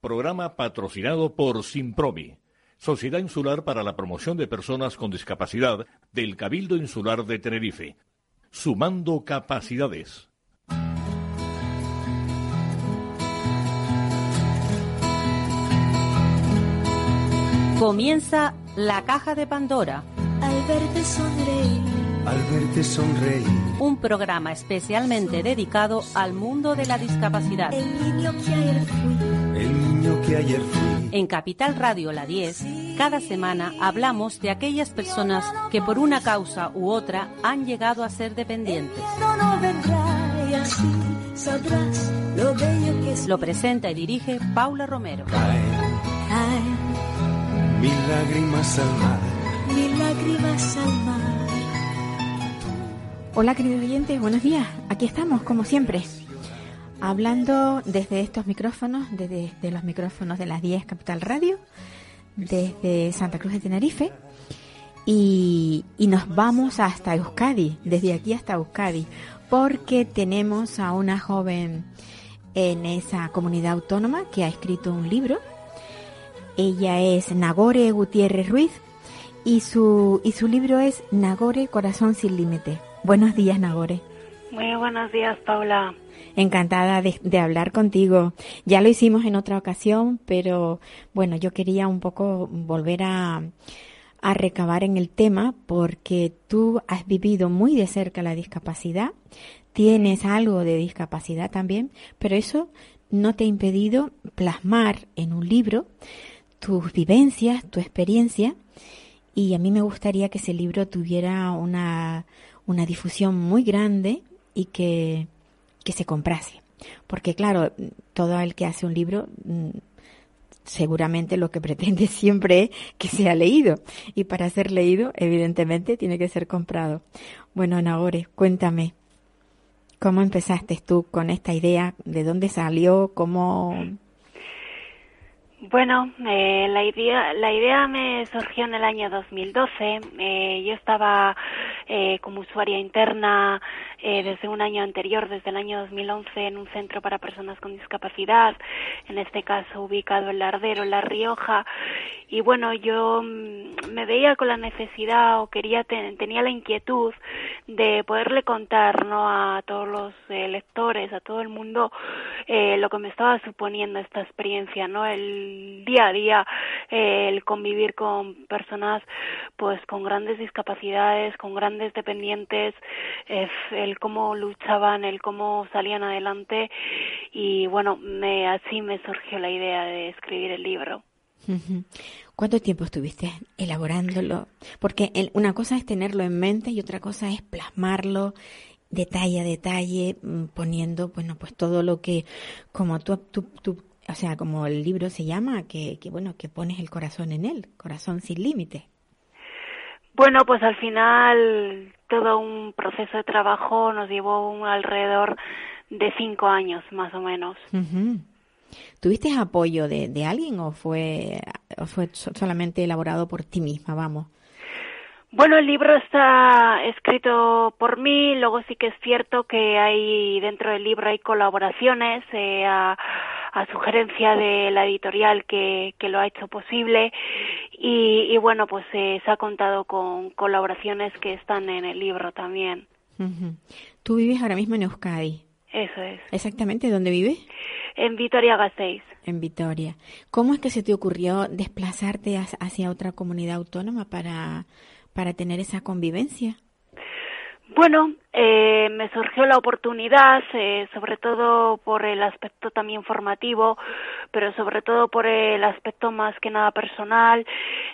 Programa patrocinado por Simpromi, Sociedad Insular para la Promoción de Personas con Discapacidad del Cabildo Insular de Tenerife. Sumando capacidades. Comienza la caja de Pandora. Al verte sonreír. Al verte sonreír. Un programa especialmente dedicado al mundo de la discapacidad. El niño que ayer fui. El niño que ayer fui. En Capital Radio La 10, cada semana hablamos de aquellas personas que por una causa u otra han llegado a ser dependientes. Lo presenta y dirige Paula Romero. Caen Caen mil lágrimas al mar. mil lágrimas al mar. Hola queridos oyentes, buenos días. Aquí estamos, como siempre, hablando desde estos micrófonos, desde, desde los micrófonos de las 10 Capital Radio, desde Santa Cruz de Tenerife, y, y nos vamos hasta Euskadi, desde aquí hasta Euskadi, porque tenemos a una joven en esa comunidad autónoma que ha escrito un libro. Ella es Nagore Gutiérrez Ruiz y su, y su libro es Nagore Corazón sin Límite. Buenos días, Nagore. Muy buenos días, Paula. Encantada de, de hablar contigo. Ya lo hicimos en otra ocasión, pero bueno, yo quería un poco volver a, a recabar en el tema porque tú has vivido muy de cerca la discapacidad, tienes algo de discapacidad también, pero eso no te ha impedido plasmar en un libro tus vivencias, tu experiencia, y a mí me gustaría que ese libro tuviera una, una difusión muy grande y que, que se comprase. Porque claro, todo el que hace un libro mm, seguramente lo que pretende siempre es que sea leído. Y para ser leído, evidentemente, tiene que ser comprado. Bueno, Nagore, cuéntame, ¿cómo empezaste tú con esta idea? ¿De dónde salió? ¿Cómo...? Bueno, eh, la idea la idea me surgió en el año 2012. Eh, yo estaba eh, como usuaria interna eh, desde un año anterior, desde el año 2011, en un centro para personas con discapacidad, en este caso ubicado en Lardero, en La Rioja. Y bueno, yo mm, me veía con la necesidad o quería ten- tenía la inquietud de poderle contar ¿no? a todos los eh, lectores, a todo el mundo, eh, lo que me estaba suponiendo esta experiencia, ¿no? El día a día, eh, el convivir con personas pues con grandes discapacidades, con grandes dependientes, eh, el cómo luchaban, el cómo salían adelante y bueno, me, así me surgió la idea de escribir el libro. ¿Cuánto tiempo estuviste elaborándolo? Porque el- una cosa es tenerlo en mente y otra cosa es plasmarlo detalle a detalle, mm, poniendo, bueno, pues todo lo que, como tú, tú, tú- o sea, como el libro se llama, que, que bueno, que pones el corazón en él, corazón sin límite. Bueno, pues al final todo un proceso de trabajo nos llevó un alrededor de cinco años más o menos. ¿Tuviste apoyo de, de alguien o fue, o fue so- solamente elaborado por ti misma, vamos? Bueno, el libro está escrito por mí, luego sí que es cierto que hay dentro del libro hay colaboraciones eh, a, a sugerencia de la editorial que, que lo ha hecho posible y, y bueno, pues eh, se ha contado con colaboraciones que están en el libro también. Tú vives ahora mismo en Euskadi. Eso es. ¿Exactamente dónde vives? En Vitoria Gasteiz. En Vitoria. ¿Cómo es que se te ocurrió desplazarte hacia otra comunidad autónoma para, para tener esa convivencia? Bueno, eh, me surgió la oportunidad, eh, sobre todo por el aspecto también formativo, pero sobre todo por el aspecto más que nada personal,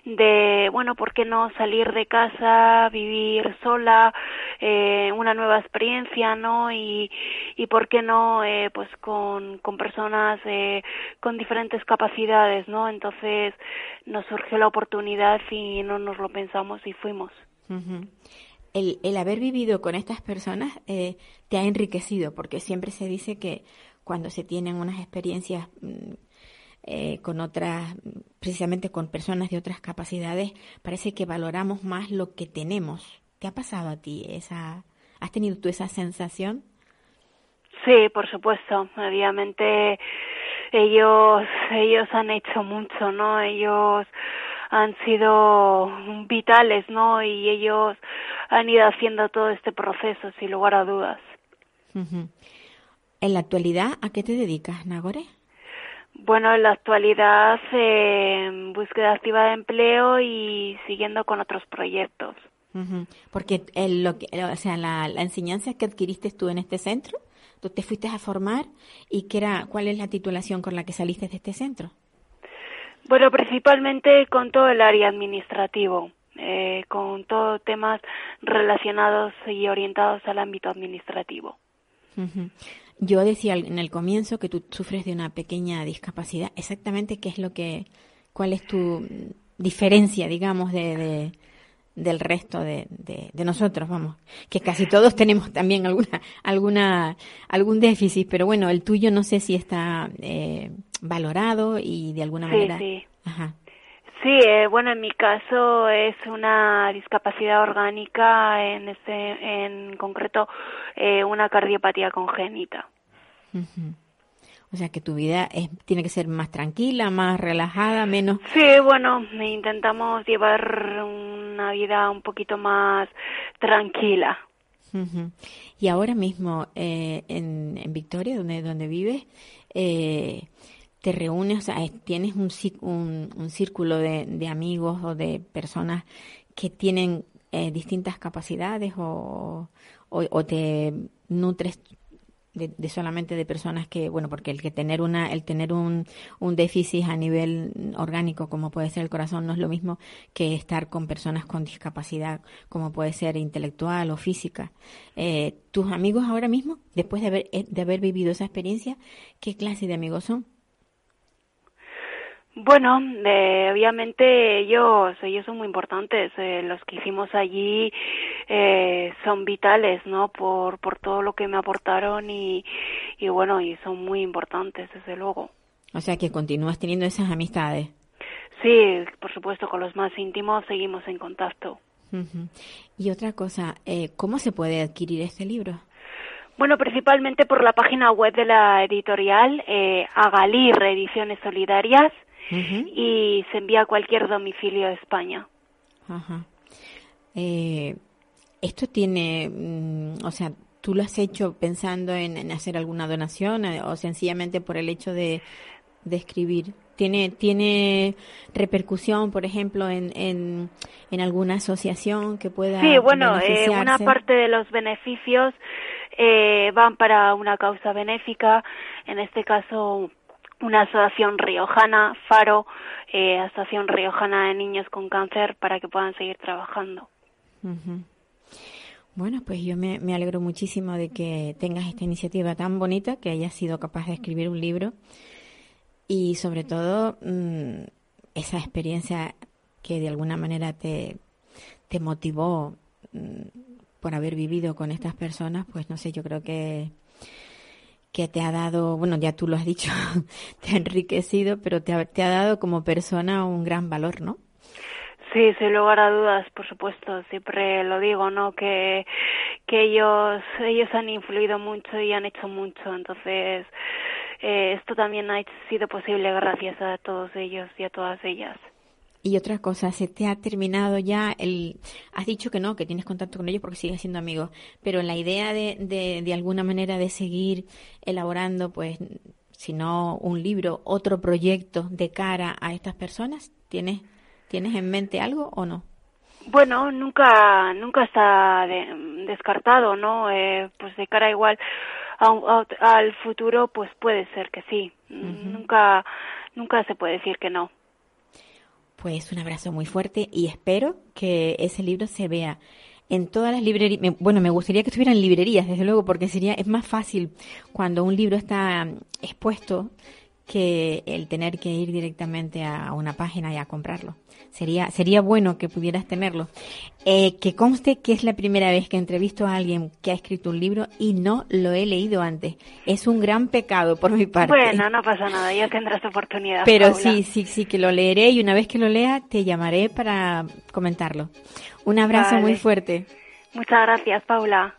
de, bueno, ¿por qué no salir de casa, vivir sola, eh, una nueva experiencia, ¿no? Y, y por qué no, eh, pues con, con personas eh, con diferentes capacidades, ¿no? Entonces nos surgió la oportunidad y no nos lo pensamos y fuimos. El, el haber vivido con estas personas eh, te ha enriquecido, porque siempre se dice que cuando se tienen unas experiencias mm, eh, con otras, precisamente con personas de otras capacidades, parece que valoramos más lo que tenemos. ¿Te ha pasado a ti esa, has tenido tú esa sensación? Sí, por supuesto. Obviamente ellos ellos han hecho mucho, ¿no? Ellos han sido vitales, ¿no? Y ellos han ido haciendo todo este proceso sin lugar a dudas. En la actualidad, ¿a qué te dedicas, Nagore? Bueno, en la actualidad eh, búsqueda activa de empleo y siguiendo con otros proyectos. Porque el, lo que, o sea, la, la, enseñanza que adquiriste tú en este centro, tú te fuiste a formar y qué era, ¿cuál es la titulación con la que saliste de este centro? Bueno, principalmente con todo el área administrativo, eh, con todos temas relacionados y orientados al ámbito administrativo. Yo decía en el comienzo que tú sufres de una pequeña discapacidad. Exactamente qué es lo que, cuál es tu diferencia, digamos, de, de del resto de, de, nosotros, vamos, que casi todos tenemos también alguna, alguna, algún déficit, pero bueno, el tuyo no sé si está eh, valorado y de alguna manera. Sí, Ajá. Sí, eh, bueno, en mi caso es una discapacidad orgánica, en este, en concreto, eh, una cardiopatía congénita. O sea que tu vida es, tiene que ser más tranquila, más relajada, menos. Sí, bueno, intentamos llevar una vida un poquito más tranquila. Y ahora mismo eh, en, en, Victoria, donde, donde vives, eh, te reúnes, o sea, tienes un, un, un círculo de, de, amigos o de personas que tienen eh, distintas capacidades o, o, o, te nutres de, solamente de personas que, bueno, porque el que tener una, el tener un, un déficit a nivel orgánico, como puede ser el corazón, no es lo mismo que estar con personas con discapacidad, como puede ser intelectual o física. Eh, tus amigos ahora mismo, después de haber, eh, de haber vivido esa experiencia, ¿qué clase de amigos son? Bueno, eh, obviamente ellos, ellos son muy importantes. Eh, los que hicimos allí eh, son vitales, ¿no? Por, por todo lo que me aportaron y, y bueno, y son muy importantes, desde luego. O sea que continúas teniendo esas amistades. Sí, por supuesto, con los más íntimos seguimos en contacto. Y otra cosa, eh, ¿cómo se puede adquirir este libro? Bueno, principalmente por la página web de la editorial, eh, Agalir Ediciones Solidarias, y se envía a cualquier domicilio de España. Ajá. Eh, esto tiene, mm, o sea, ¿tú lo has hecho pensando en, hacer alguna donación eh, o sencillamente por el hecho de, de escribir? ¿Tiene, ¿Tiene repercusión, por ejemplo, en, en, en alguna asociación que pueda Sí, bueno, eh, una parte de los beneficios eh, van para una causa benéfica, en este caso una asociación riojana, Faro, eh, Asociación Riojana de Niños con Cáncer, para que puedan seguir trabajando. Bueno, pues yo me, alegro muchísimo de que tengas esta iniciativa tan bonita, que hayas sido capaz de escribir un libro y sobre todo mmm, esa experiencia que de alguna manera te, te motivó mmm, por haber vivido con estas personas, pues no sé, yo creo que que te ha dado, bueno, ya tú lo has dicho, te ha enriquecido, pero te ha, te ha dado como persona un gran valor, ¿no? Sí, sin lugar a dudas, por supuesto, siempre lo digo, ¿no? Que, que ellos, ellos han influido mucho y han hecho mucho, entonces eh, esto también ha sido posible gracias a todos ellos y a todas ellas. Y otra cosa, se te ha terminado ya el... Has dicho que no, que tienes contacto con ellos porque sigues siendo amigo, pero la idea de, de, de alguna manera de seguir elaborando, pues, si no un libro, otro proyecto de cara a estas personas, ¿tienes, tienes en mente algo o no? Bueno, nunca, nunca está descartado, ¿no? Eh, pues de cara igual a, a, al futuro, pues puede ser que sí. Uh -huh. Nunca, nunca se puede decir que no. Pues un abrazo muy fuerte y espero que ese libro se vea en todas las librerías. Bueno, me gustaría que estuviera en librerías, desde luego, porque sería es más fácil cuando un libro está expuesto que el tener que ir directamente a una página y a comprarlo. Sería, sería bueno que pudieras tenerlo. Eh, que conste que es la primera vez que entrevisto a alguien que ha escrito un libro y no lo he leído antes. Es un gran pecado por mi parte. Bueno, no pasa nada, ya tendrás oportunidad. Pero Paula. sí, sí, sí que lo leeré y una vez que lo lea te llamaré para comentarlo. Un abrazo vale. muy fuerte. Muchas gracias, Paula.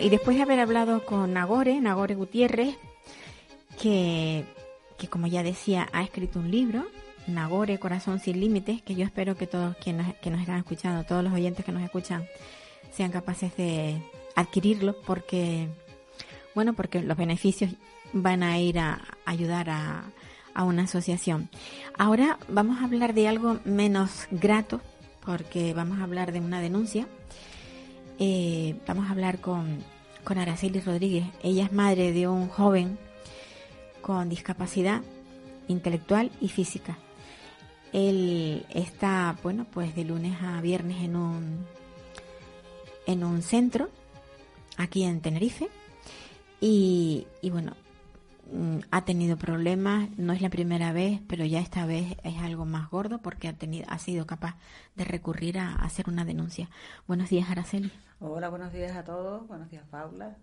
Y después de haber hablado con Nagore, Nagore Gutiérrez, que, que como ya decía, ha escrito un libro, Nagore, Corazón sin Límites, que yo espero que todos quienes que nos están escuchando, todos los oyentes que nos escuchan, sean capaces de adquirirlo, porque, bueno, porque los beneficios van a ir a ayudar a, a una asociación. Ahora vamos a hablar de algo menos grato, porque vamos a hablar de una denuncia. Eh, vamos a hablar con, con Araceli Rodríguez. Ella es madre de un joven con discapacidad intelectual y física. Él está, bueno, pues de lunes a viernes en un en un centro aquí en Tenerife y, bueno, ha tenido problemas, no es la primera vez, pero ya esta vez es algo más gordo porque ha tenido ha sido capaz de recurrir a, a hacer una denuncia. Buenos días, Araceli. Hola, buenos días a todos. Buenos días, Paula.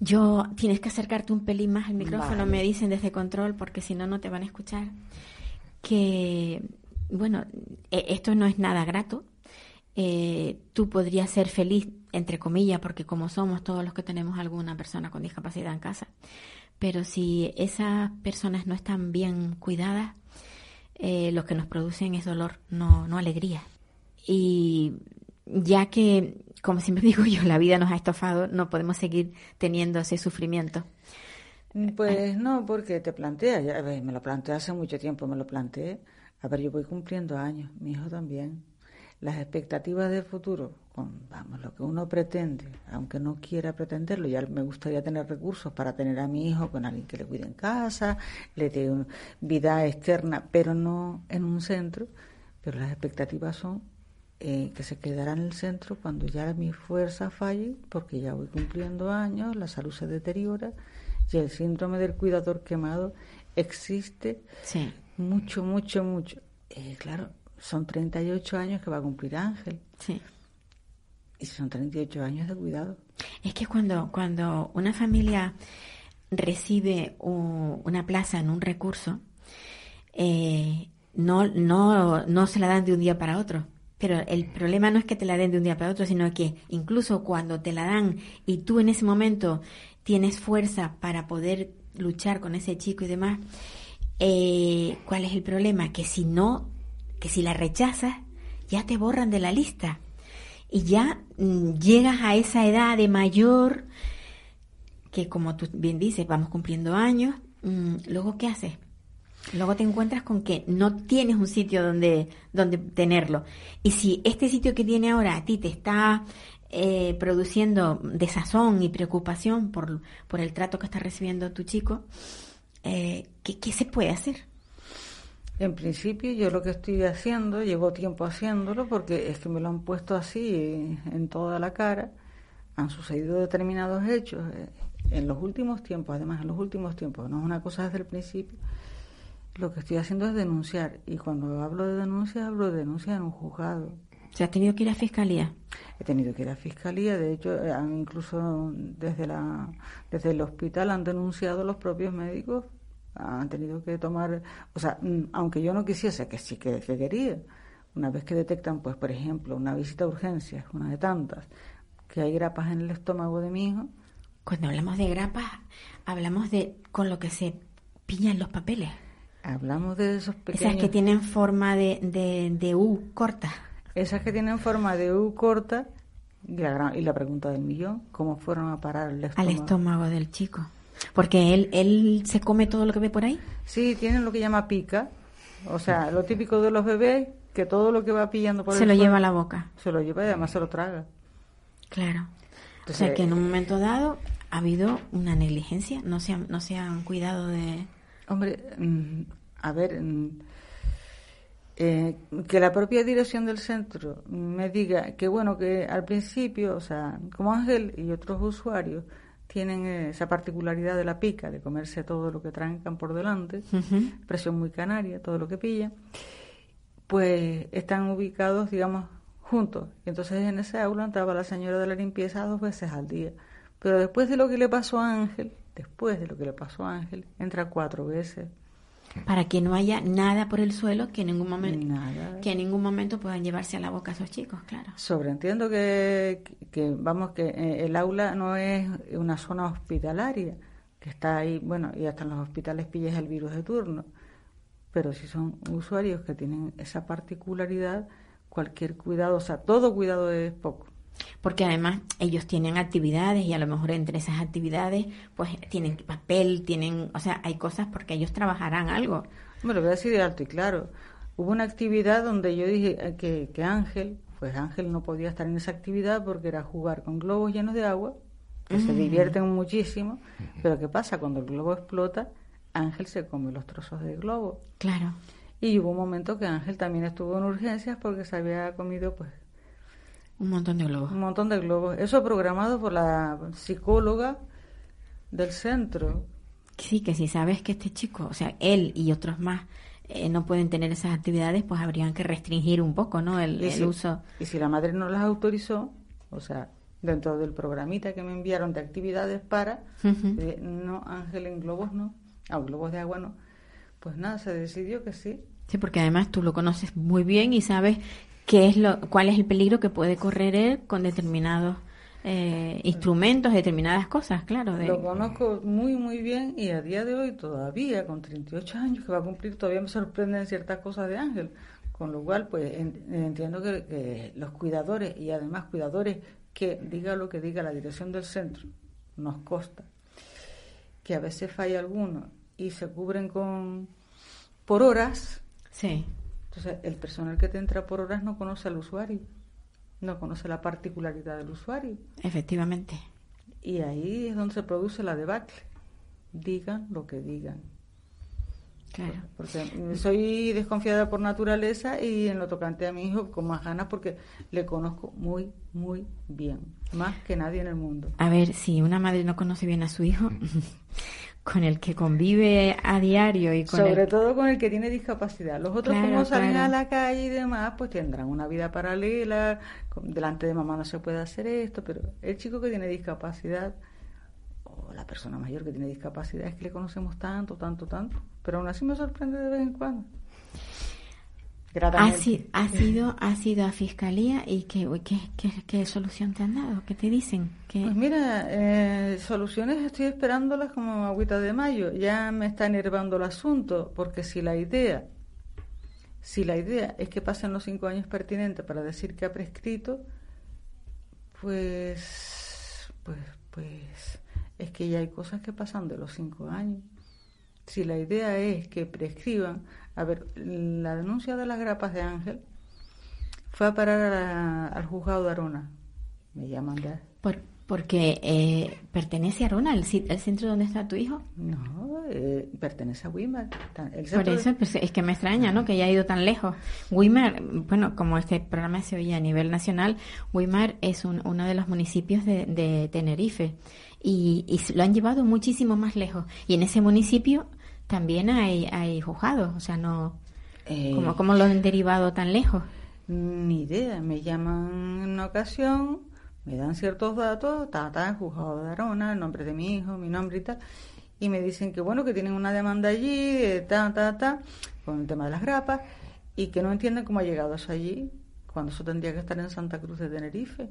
Yo tienes que acercarte un pelín más al micrófono, Vale. me dicen desde control, porque si no, no te van a escuchar. Que, bueno, e- esto no es nada grato. Eh, tú podrías ser feliz, entre comillas, porque como somos todos los que tenemos alguna persona con discapacidad en casa. Pero si esas personas no están bien cuidadas, eh, lo que nos producen es dolor, no, no alegría. Y ya que, como siempre digo yo, la vida nos ha estofado, no podemos seguir teniendo ese sufrimiento. Pues no, porque te plantea, ya me lo planteé hace mucho tiempo, me lo planteé. A ver, yo voy cumpliendo años, mi hijo también. Las expectativas del futuro, con, vamos, lo que uno pretende, aunque no quiera pretenderlo, ya me gustaría tener recursos para tener a mi hijo con alguien que le cuide en casa, le dé un- vida externa, pero no en un centro. Pero las expectativas son eh, que se quedará en el centro cuando ya mi fuerza falle, porque ya voy cumpliendo años, la salud se deteriora y el síndrome del cuidador quemado existe Sí, mucho, mucho, mucho. Eh, claro, son 38 años que va a cumplir Ángel sí. Y son 38 años de cuidado. Es que cuando, cuando una familia recibe una plaza en un recurso, eh, no, no, no se la dan de un día para otro. Pero el problema no es que te la den de un día para otro, sino que incluso cuando te la dan y tú en ese momento tienes fuerza para poder luchar con ese chico y demás, eh, ¿cuál es el problema? Que si no, que si la rechazas, ya te borran de la lista y ya mm, llegas a esa edad de mayor que como tú bien dices, vamos cumpliendo años, mm, luego ¿qué haces? Luego te encuentras con que no tienes un sitio donde, donde tenerlo. Y si este sitio que tiene ahora a ti te está eh, produciendo desazón y preocupación por, por el trato que está recibiendo tu chico, eh, ¿qué, ¿qué se puede hacer? En principio yo lo que estoy haciendo, llevo tiempo haciéndolo porque es que me lo han puesto así en toda la cara, han sucedido determinados hechos eh, en los últimos tiempos, además en los últimos tiempos, no es una cosa desde el principio, lo que estoy haciendo es denunciar y cuando hablo de denuncia hablo de denuncia en un juzgado. O sea, has tenido que ir a fiscalía. He tenido que ir a fiscalía, de hecho, eh, han incluso desde la desde el hospital han denunciado los propios médicos, han tenido que tomar, o sea, mm, aunque yo no quisiese, que sí que, que quería, una vez que detectan, pues, por ejemplo, una visita a urgencias, una de tantas, que hay grapas en el estómago de mi hijo, Cuando hablamos de grapas, hablamos de con lo que se pillan los papeles. hablamos de esos pequeños... Esas que tienen forma de, de, de U corta. Esas que tienen forma de U corta, y la, gran- y la pregunta del millón, ¿cómo fueron a parar al estómago? al estómago del chico. Porque él, él se come todo lo que ve por ahí. Sí, tienen lo que llama pica. O sea, lo típico de los bebés, que todo lo que va pillando por se el lo lleva a la boca. Se lo lleva y además se lo traga. Claro. Entonces, o sea que en un momento dado ha habido una negligencia. No se han, no se han cuidado de. Hombre, mm, a ver, mm, eh, que la propia dirección del centro me diga que bueno, que al principio, o sea, como Ángel y otros usuarios tienen eh, esa particularidad de la pica, de comerse todo lo que trancan por delante, presión muy canaria, todo lo que pilla, pues están ubicados, digamos, juntos. Y entonces en ese aula entraba la señora de la limpieza dos veces al día. Pero después de lo que le pasó a Ángel, después de lo que le pasó a Ángel, entra cuatro veces. Para que no haya nada por el suelo que en ningún momento Nada. que en ningún momento puedan llevarse a la boca a esos chicos, claro. Sobreentiendo que, que, vamos, que eh, el aula no es una zona hospitalaria, que está ahí, bueno, y hasta en los hospitales pillas el virus de turno, pero si son usuarios que tienen esa particularidad, cualquier cuidado, o sea, todo cuidado es poco. Porque además ellos tienen actividades y a lo mejor entre esas actividades pues tienen papel, tienen, o sea, hay cosas porque ellos trabajarán algo. Me lo voy a decir de alto y claro. Hubo una actividad donde yo dije eh, que, que Ángel, pues Ángel no podía estar en esa actividad porque era jugar con globos llenos de agua, que se divierten muchísimo, pero ¿qué pasa? Cuando el globo explota, Ángel se come los trozos de globo. Claro. Y hubo un momento que Ángel también estuvo en urgencias porque se había comido pues Un montón de globos. un montón de globos. Eso programado por la psicóloga del centro. Sí, que si sabes que este chico, o sea, él y otros más eh, no pueden tener esas actividades, pues habrían que restringir un poco, ¿no? El, el uso. y si la madre no las autorizó, o sea, dentro del programita que me enviaron de actividades para, eh, no, Ángel en globos no, a globos de agua no, pues nada, se decidió que sí. Sí, porque además tú lo conoces muy bien y sabes qué es lo, cuál es el peligro que puede correr él con determinados eh, instrumentos, determinadas cosas, claro. De, Lo conozco muy, muy bien y a día de hoy todavía, con 38 años que va a cumplir, todavía me sorprenden ciertas cosas de Ángel. Con lo cual, pues en- entiendo que, que los cuidadores y además cuidadores que diga lo que diga la dirección del centro, nos consta que a veces falla alguno y se cubren con por horas. Sí, Entonces, el personal que te entra por horas no conoce al usuario, no conoce la particularidad del usuario. efectivamente. Y ahí es donde se produce la debacle. Digan lo que digan. Claro. Porque soy desconfiada por naturaleza y en lo tocante a mi hijo con más ganas porque le conozco muy, muy bien. Más que nadie en el mundo. A ver, si una madre no conoce bien a su hijo, con el que convive a diario y con Sobre el... todo con el que tiene discapacidad. Los otros Claro, como salen claro. a la calle y demás, pues tendrán una vida paralela. Delante de mamá no se puede hacer esto, pero el chico que tiene discapacidad o la persona mayor que tiene discapacidad es que le conocemos tanto, tanto, tanto. Pero aún así me sorprende de vez en cuando. Ha, si- ha sido, ha sido a fiscalía y qué, uy, qué, qué, qué solución te han dado, qué te dicen, ¿Qué- Pues mira, eh, soluciones estoy esperándolas como agüita de mayo. Ya me está enervando el asunto, porque si la idea, si la idea es que pasen los cinco años pertinentes para decir que ha prescrito, pues, pues, pues, es que ya hay cosas que pasan de los cinco años. Si la idea es que prescriban, a ver, la denuncia de las grapas de Ángel fue a parar a la- al juzgado de Arona. Me llaman de por, porque eh, pertenece a Arona, el, centro donde está tu hijo. No, eh, pertenece a el Por de- eso pues, es que me extraña, ¿no? Que haya ido tan lejos. Weimar, bueno, como este programa se oye a nivel nacional, Weimar es un- uno de los municipios de, de Tenerife y, lo han llevado muchísimo más lejos. Y en ese municipio también hay, hay juzgados, o sea, no, Eh, como, como lo han derivado tan lejos. Ni idea. Me llaman en una ocasión, me dan ciertos datos, ta, ta, juzgado de Arona, el nombre de mi hijo, mi nombre y tal. Y me dicen que bueno, que tienen una demanda allí, de ta, ta, ta, con el tema de las grapas, y que no entienden cómo ha llegado eso allí, cuando eso tendría que estar en Santa Cruz de Tenerife.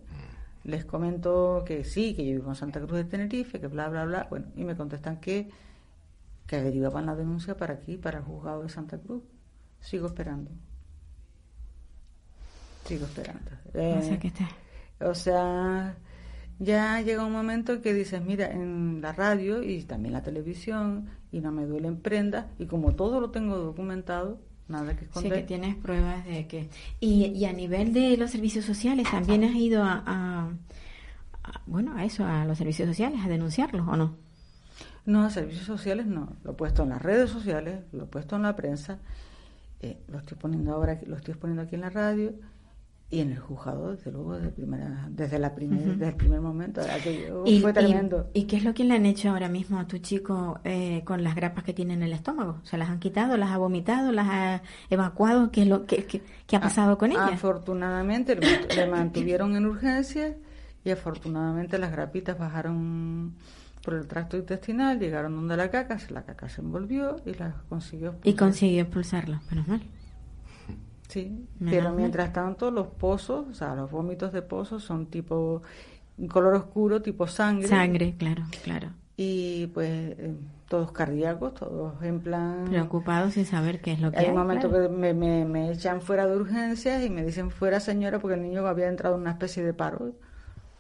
Les comento que sí, que yo vivo en Santa Cruz de Tenerife, que bla, bla, bla. Bueno, y me contestan que, que derivaban la denuncia para aquí, para el juzgado de Santa Cruz. Sigo esperando. Sigo esperando. o sea, Eh, que está. o sea, ya llega un momento en que dices, mira, en la radio y también la televisión, y no me duelen prendas, y como todo lo tengo documentado, nada que Sí, esconder. que tienes pruebas de que... Y, y a nivel de los servicios sociales, ¿también has ido a, a- a- bueno, a eso, a los servicios sociales, a denunciarlos o no? No, servicios sociales no. Lo he puesto en las redes sociales, lo he puesto en la prensa, eh, lo estoy poniendo ahora, aquí- lo estoy poniendo aquí en la radio y en el juzgado, desde luego, desde, primera, desde, la primer, desde el primer momento. Aquello ¿Y, fue tremendo. y qué es lo que le han hecho ahora mismo a tu chico eh, con las grapas que tiene en el estómago? ¿Se las han quitado, las ha vomitado, las ha evacuado? ¿Qué, es lo, qué, qué- qué ha Ah, pasado con ella? Afortunadamente le mantuvieron en urgencias y afortunadamente las grapitas bajaron por el tracto intestinal, llegaron donde la caca, la caca se envolvió y la consiguió. Y consiguió expulsarla, menos mal. Sí, Menos pero mal. mientras tanto los pozos, o sea, los vómitos de pozos son tipo color oscuro, tipo sangre. Sangre, claro, claro. Y pues eh, todos cardíacos, todos en plan... Preocupado sin saber qué es lo que Hay hay. un momento claro. que me, me, me echan fuera de urgencias y me dicen fuera señora porque el niño había entrado en una especie de paro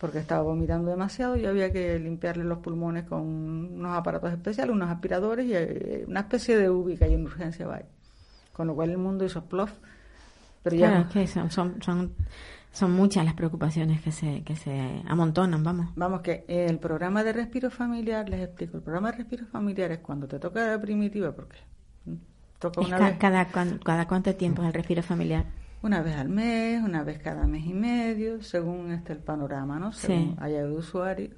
porque estaba vomitando demasiado y había que limpiarle los pulmones con unos aparatos especiales, unos aspiradores y eh, una especie de UBI que hay en urgencia vaya. Con lo cual el mundo hizo plof. Pero ya Claro, es que son, son, son, son muchas las preocupaciones que se, que se amontonan, vamos. Vamos, que el programa de respiro familiar, les explico, el programa de respiro familiar es cuando te toca la primitiva, porque mm, toca una ca- vez, cada, cada cuánto tiempo es el respiro familiar. Una vez al mes, una vez cada mes y medio, según este el panorama, ¿no? Según Sí. haya de usuario.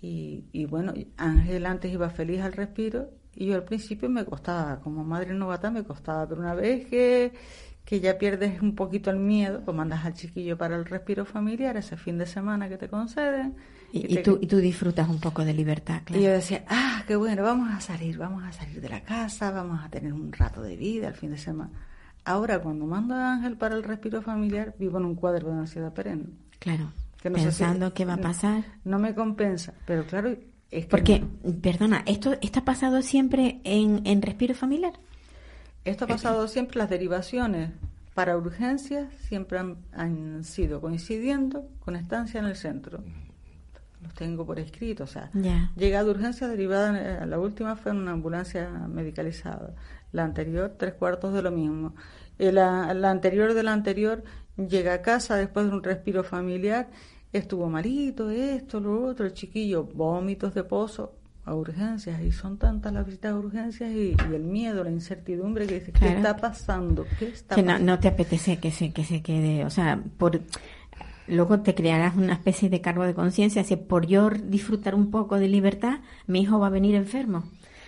Y, y bueno, Ángel antes iba feliz al respiro y yo al principio me costaba, como madre novata me costaba, pero una vez que, que ya pierdes un poquito el miedo, pues mandas al chiquillo para el respiro familiar ese fin de semana que te conceden. Y, y te- tú, y tú disfrutas un poco de libertad, claro. y yo decía, ah, qué bueno, vamos a salir, vamos a salir de la casa, vamos a tener un rato de vida el fin de semana. Ahora, cuando mando a Ángel para el respiro familiar, vivo en un cuadro de ansiedad perenne. Claro. Que no sé si- Pensando qué va a pasar. No me compensa, pero claro, es que Porque, no. perdona, ¿esto ha pasado siempre en, en respiro familiar? esto ha pasado siempre, las derivaciones para urgencias siempre han, han sido coincidiendo con estancia en el centro. Los tengo por escrito, o sea, Ya. Llega de urgencia derivada, eh, la última fue en una ambulancia medicalizada, la anterior tres cuartos de lo mismo. Eh, La, la anterior de la anterior llega a casa después de un respiro familiar, estuvo malito, esto, lo otro, el chiquillo, vómitos de pozo a urgencias y son tantas las visitas a urgencias y, y el miedo, la incertidumbre que dices, ¿qué está pasando? ¿Qué está Que no, pasando? no te apetece que se, que se quede, o sea, por luego te crearás una especie de cargo de conciencia, si por yo disfrutar un poco de libertad, mi hijo va a venir enfermo.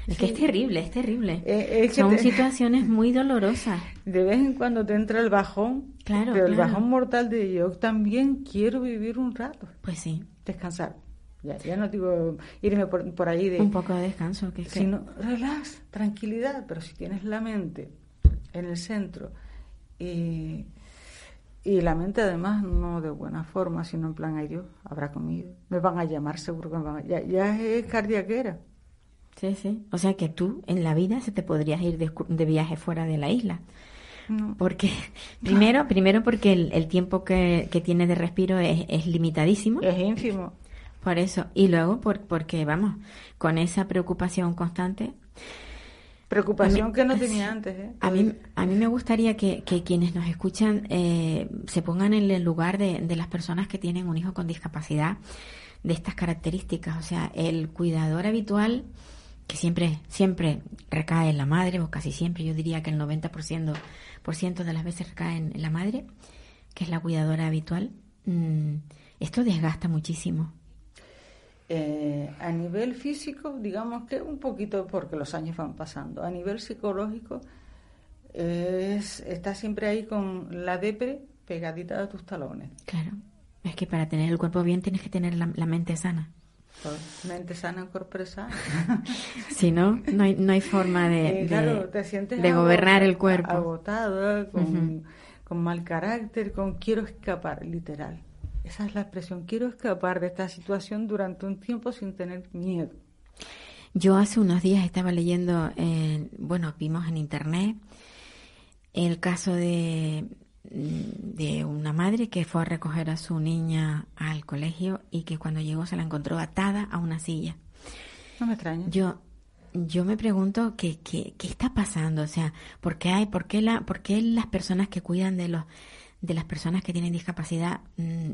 Es que es terrible, es terrible. Eh, es Son te- situaciones muy dolorosas. De vez en cuando te entra el bajón, Claro, pero el claro. bajón mortal de yo también quiero vivir un rato. Pues sí, descansar. Ya, ya no digo irme por, por ahí de... un poco de descanso. Que es que- sino relax, tranquilidad, pero si tienes la mente en el centro y, y la mente además no de buena forma, sino en plan, ay Dios, habrá comido, me van a llamar seguro que me van a... Ya, ya es cardiaquera. Sí, sí. O sea que tú en la vida se te podrías ir de, viaje fuera de la isla. No. Porque, primero, primero porque el, el tiempo que, que tienes de respiro es, es limitadísimo. Es ínfimo. Por eso. Y luego por, porque, vamos, con esa preocupación constante. Preocupación mí- que no tenía antes. ¿eh? A mí, a mí me gustaría que, que quienes nos escuchan eh, se pongan en el lugar de, de las personas que tienen un hijo con discapacidad de estas características. O sea, el cuidador habitual, que siempre, siempre recae en la madre, o casi siempre, yo diría que el 90% por ciento de las veces recae en la madre, que es la cuidadora habitual, mm, esto desgasta muchísimo. Eh, a nivel físico, digamos que un poquito porque los años van pasando. A nivel psicológico, es, está siempre ahí con la depre pegadita a tus talones. Claro. Es que para tener el cuerpo bien tienes que tener la, la mente sana. Pues, Mente sana, cuerpo sano. Si no, no hay, no hay forma de, Eh, de- te gobernar el cuerpo. Agotada, con, con mal carácter, con quiero escapar, literal. Esa es la expresión, quiero escapar de esta situación durante un tiempo sin tener miedo. Yo hace unos días estaba leyendo, eh, bueno, vimos en internet el caso de, de una madre que fue a recoger a su niña al colegio y que cuando llegó se la encontró atada a una silla. No me extraña. Yo, yo me pregunto qué, qué, qué está pasando, o sea, ¿por qué hay, por qué la, por qué las personas que cuidan de los, de las personas que tienen discapacidad mm,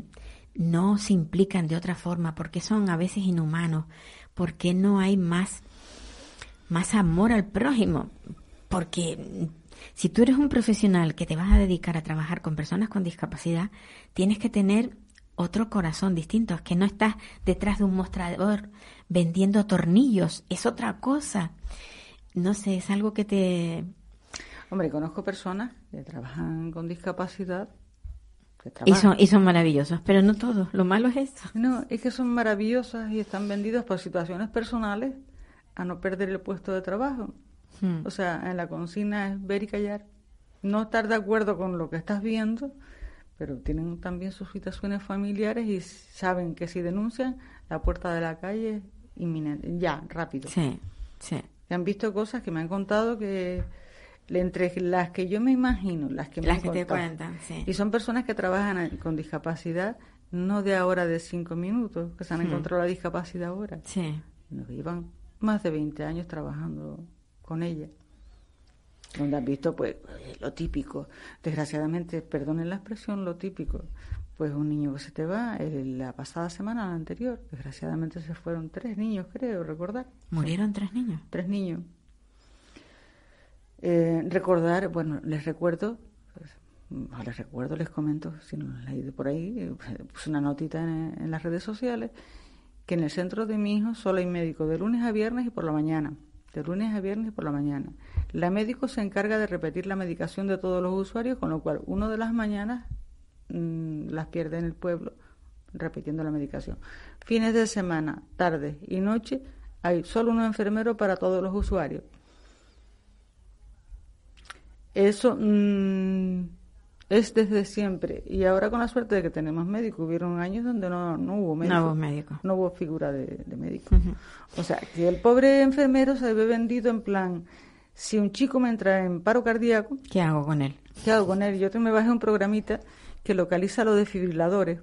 no se implican de otra forma? ¿Por qué son a veces inhumanos? ¿Por qué no hay más, más amor al prójimo? Porque si tú eres un profesional que te vas a dedicar a trabajar con personas con discapacidad, tienes que tener otro corazón distinto, es que no estás detrás de un mostrador vendiendo tornillos, es otra cosa. No sé, es algo que te... Hombre, conozco personas que trabajan con discapacidad que Y son, y son maravillosos, pero no todos. Lo malo es eso. No, es que son maravillosas y están vendidas por situaciones personales a no perder el puesto de trabajo. Hmm. O sea, en la consigna es ver y callar. No estar de acuerdo con lo que estás viendo, pero tienen también sus situaciones familiares y saben que si denuncian, la puerta de la calle es inminente. Ya, rápido. Sí, sí. Han visto cosas que me han contado que entre las que yo me imagino, las que me Las han que te contado, cuentan, sí. y son personas que trabajan con discapacidad, no de ahora de cinco minutos, que se han Hmm. encontrado la discapacidad ahora, Sí. que llevan más de 20 años trabajando con ella. Donde han visto, pues, eh, lo típico. Desgraciadamente, perdonen la expresión, lo típico. Pues un niño que se te va, eh, la pasada semana, la anterior, desgraciadamente se fueron tres niños, creo, recordar. Murieron tres niños. Tres niños. Eh, recordar, bueno, les recuerdo, pues, no les recuerdo, les comento, si no lo han leído por ahí, puse una notita en, en las redes sociales, que en el centro de mi hijo solo hay médico de lunes a viernes y por la mañana. De lunes a viernes por la mañana. La médico se encarga de repetir la medicación de todos los usuarios, con lo cual uno de las mañanas mm, las pierde en el pueblo repitiendo la medicación. Fines de semana, tarde y noche hay solo un enfermero para todos los usuarios. Eso mm, es desde siempre. Y ahora con la suerte de que tenemos médicos, hubieron años donde no, no hubo médico. Nuevos médicos. No hubo figura de, de médico. O sea, que el pobre enfermero se ve vendido en plan, si un chico me entra en paro cardíaco, ¿Qué hago con él? ¿qué hago con él? Yo me bajé un programita que localiza los desfibriladores.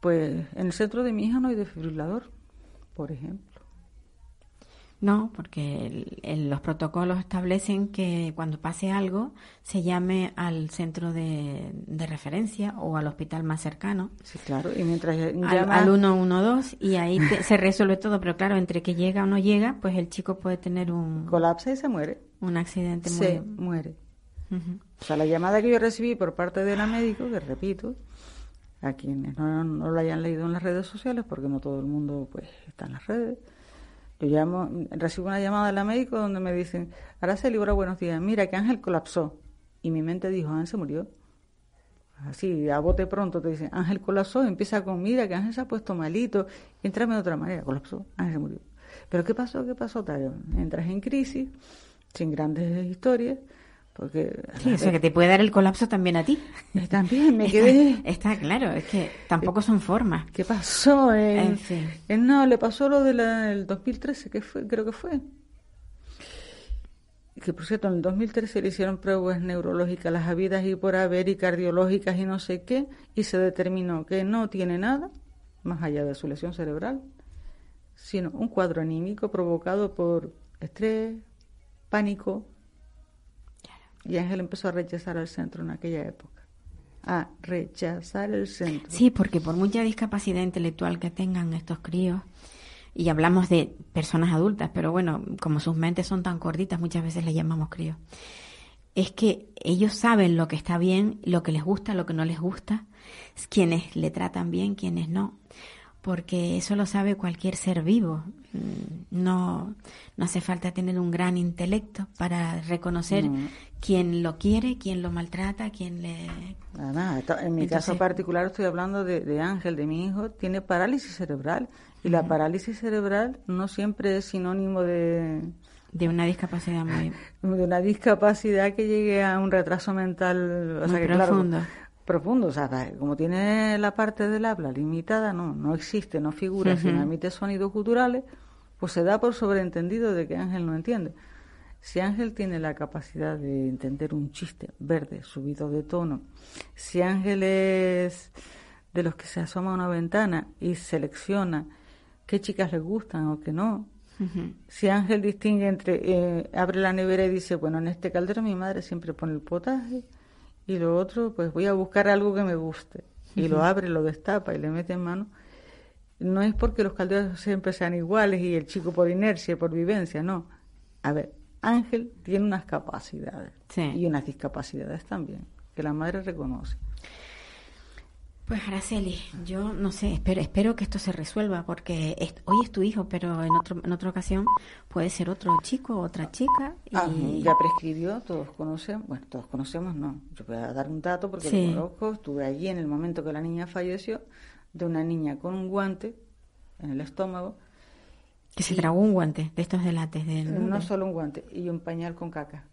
Pues en el centro de mi hija no hay desfibrilador, por ejemplo. No, porque el- el- los protocolos establecen que cuando pase algo se llame al centro de, de referencia o al hospital más cercano, Sí, claro. Y mientras al, llama... al 112 y ahí te- se resuelve todo. Pero claro, entre que llega o no llega, pues el chico puede tener un, colapsa y se muere. un accidente Se muy... muere. Ujú. O sea, la llamada que yo recibí por parte de la médico, que repito, a quienes no, no lo hayan leído en las redes sociales, porque no todo el mundo pues está en las redes, yo llamo, recibo una llamada de la médico donde me dicen, Araceli, ahora buenos días, mira que Ángel colapsó. Y mi mente dijo, Ángel se murió. Así, a bote pronto te dicen, Ángel colapsó, empieza con, mira que Ángel se ha puesto malito, entrame de otra manera, colapsó, Ángel se murió. Pero ¿qué pasó? ¿Qué pasó? Tal, Entras en crisis, sin grandes historias, porque... Sí, o sea, que te puede dar el colapso también a ti. Eh, También me quedé. Está, está claro, es que tampoco son formas. ¿Qué pasó? En, En fin. en- no, le pasó lo del 2013, que fue, creo que fue. Que por cierto, en el 2013 le hicieron pruebas neurológicas, las habidas y por haber, y cardiológicas y no sé qué, y se determinó que no tiene nada, más allá de su lesión cerebral, sino un cuadro anímico provocado por estrés, pánico. Y Ángel empezó a rechazar al centro en aquella época. A rechazar el centro. Sí, porque por mucha discapacidad intelectual que tengan estos críos, y hablamos de personas adultas, pero bueno, como sus mentes son tan cortitas, muchas veces les llamamos críos, es que ellos saben lo que está bien, lo que les gusta, lo que no les gusta, quienes le tratan bien, quienes no, porque eso lo sabe cualquier ser vivo. Mm, No, no hace falta tener un gran intelecto para reconocer No. quién lo quiere, quién lo maltrata, quién le... Nada. Esto- En mi Entonces- caso particular estoy hablando de, de Ángel, de mi hijo, tiene parálisis cerebral. Y la parálisis cerebral no siempre es sinónimo de, de una discapacidad muy, de una discapacidad que llegue a un retraso mental. O Muy sea que, claro, profundo. O sea, como tiene la parte del habla limitada, no, no existe, no figura. Si no emite sonidos guturales, pues se da por sobreentendido de que Ángel no entiende. Si Ángel tiene la capacidad de entender un chiste verde, subido de tono, si Ángel es de los que se asoma a una ventana y selecciona qué chicas le gustan o qué no, si Ángel distingue entre, eh, abre la nevera y dice, bueno, en este caldero mi madre siempre pone el potaje y lo otro, pues voy a buscar algo que me guste. Y lo abre, lo destapa y le mete en mano. No es porque los calderos siempre sean iguales y el chico por inercia, por vivencia, no. A ver, Ángel tiene unas capacidades Sí. y unas discapacidades también, que la madre reconoce. Pues Araceli, yo no sé, espero, espero que esto se resuelva porque es- hoy es tu hijo, pero en otro, en otra ocasión puede ser otro chico, otra chica. Y... Ah, ya prescribió, todos conocemos, bueno, todos conocemos, no, yo voy a dar un dato porque Sí. lo conozco, estuve allí en el momento que la niña falleció, de una niña con un guante en el estómago, que se tragó un guante de estos de látex. De, ¿no? solo un guante, y un pañal con caca.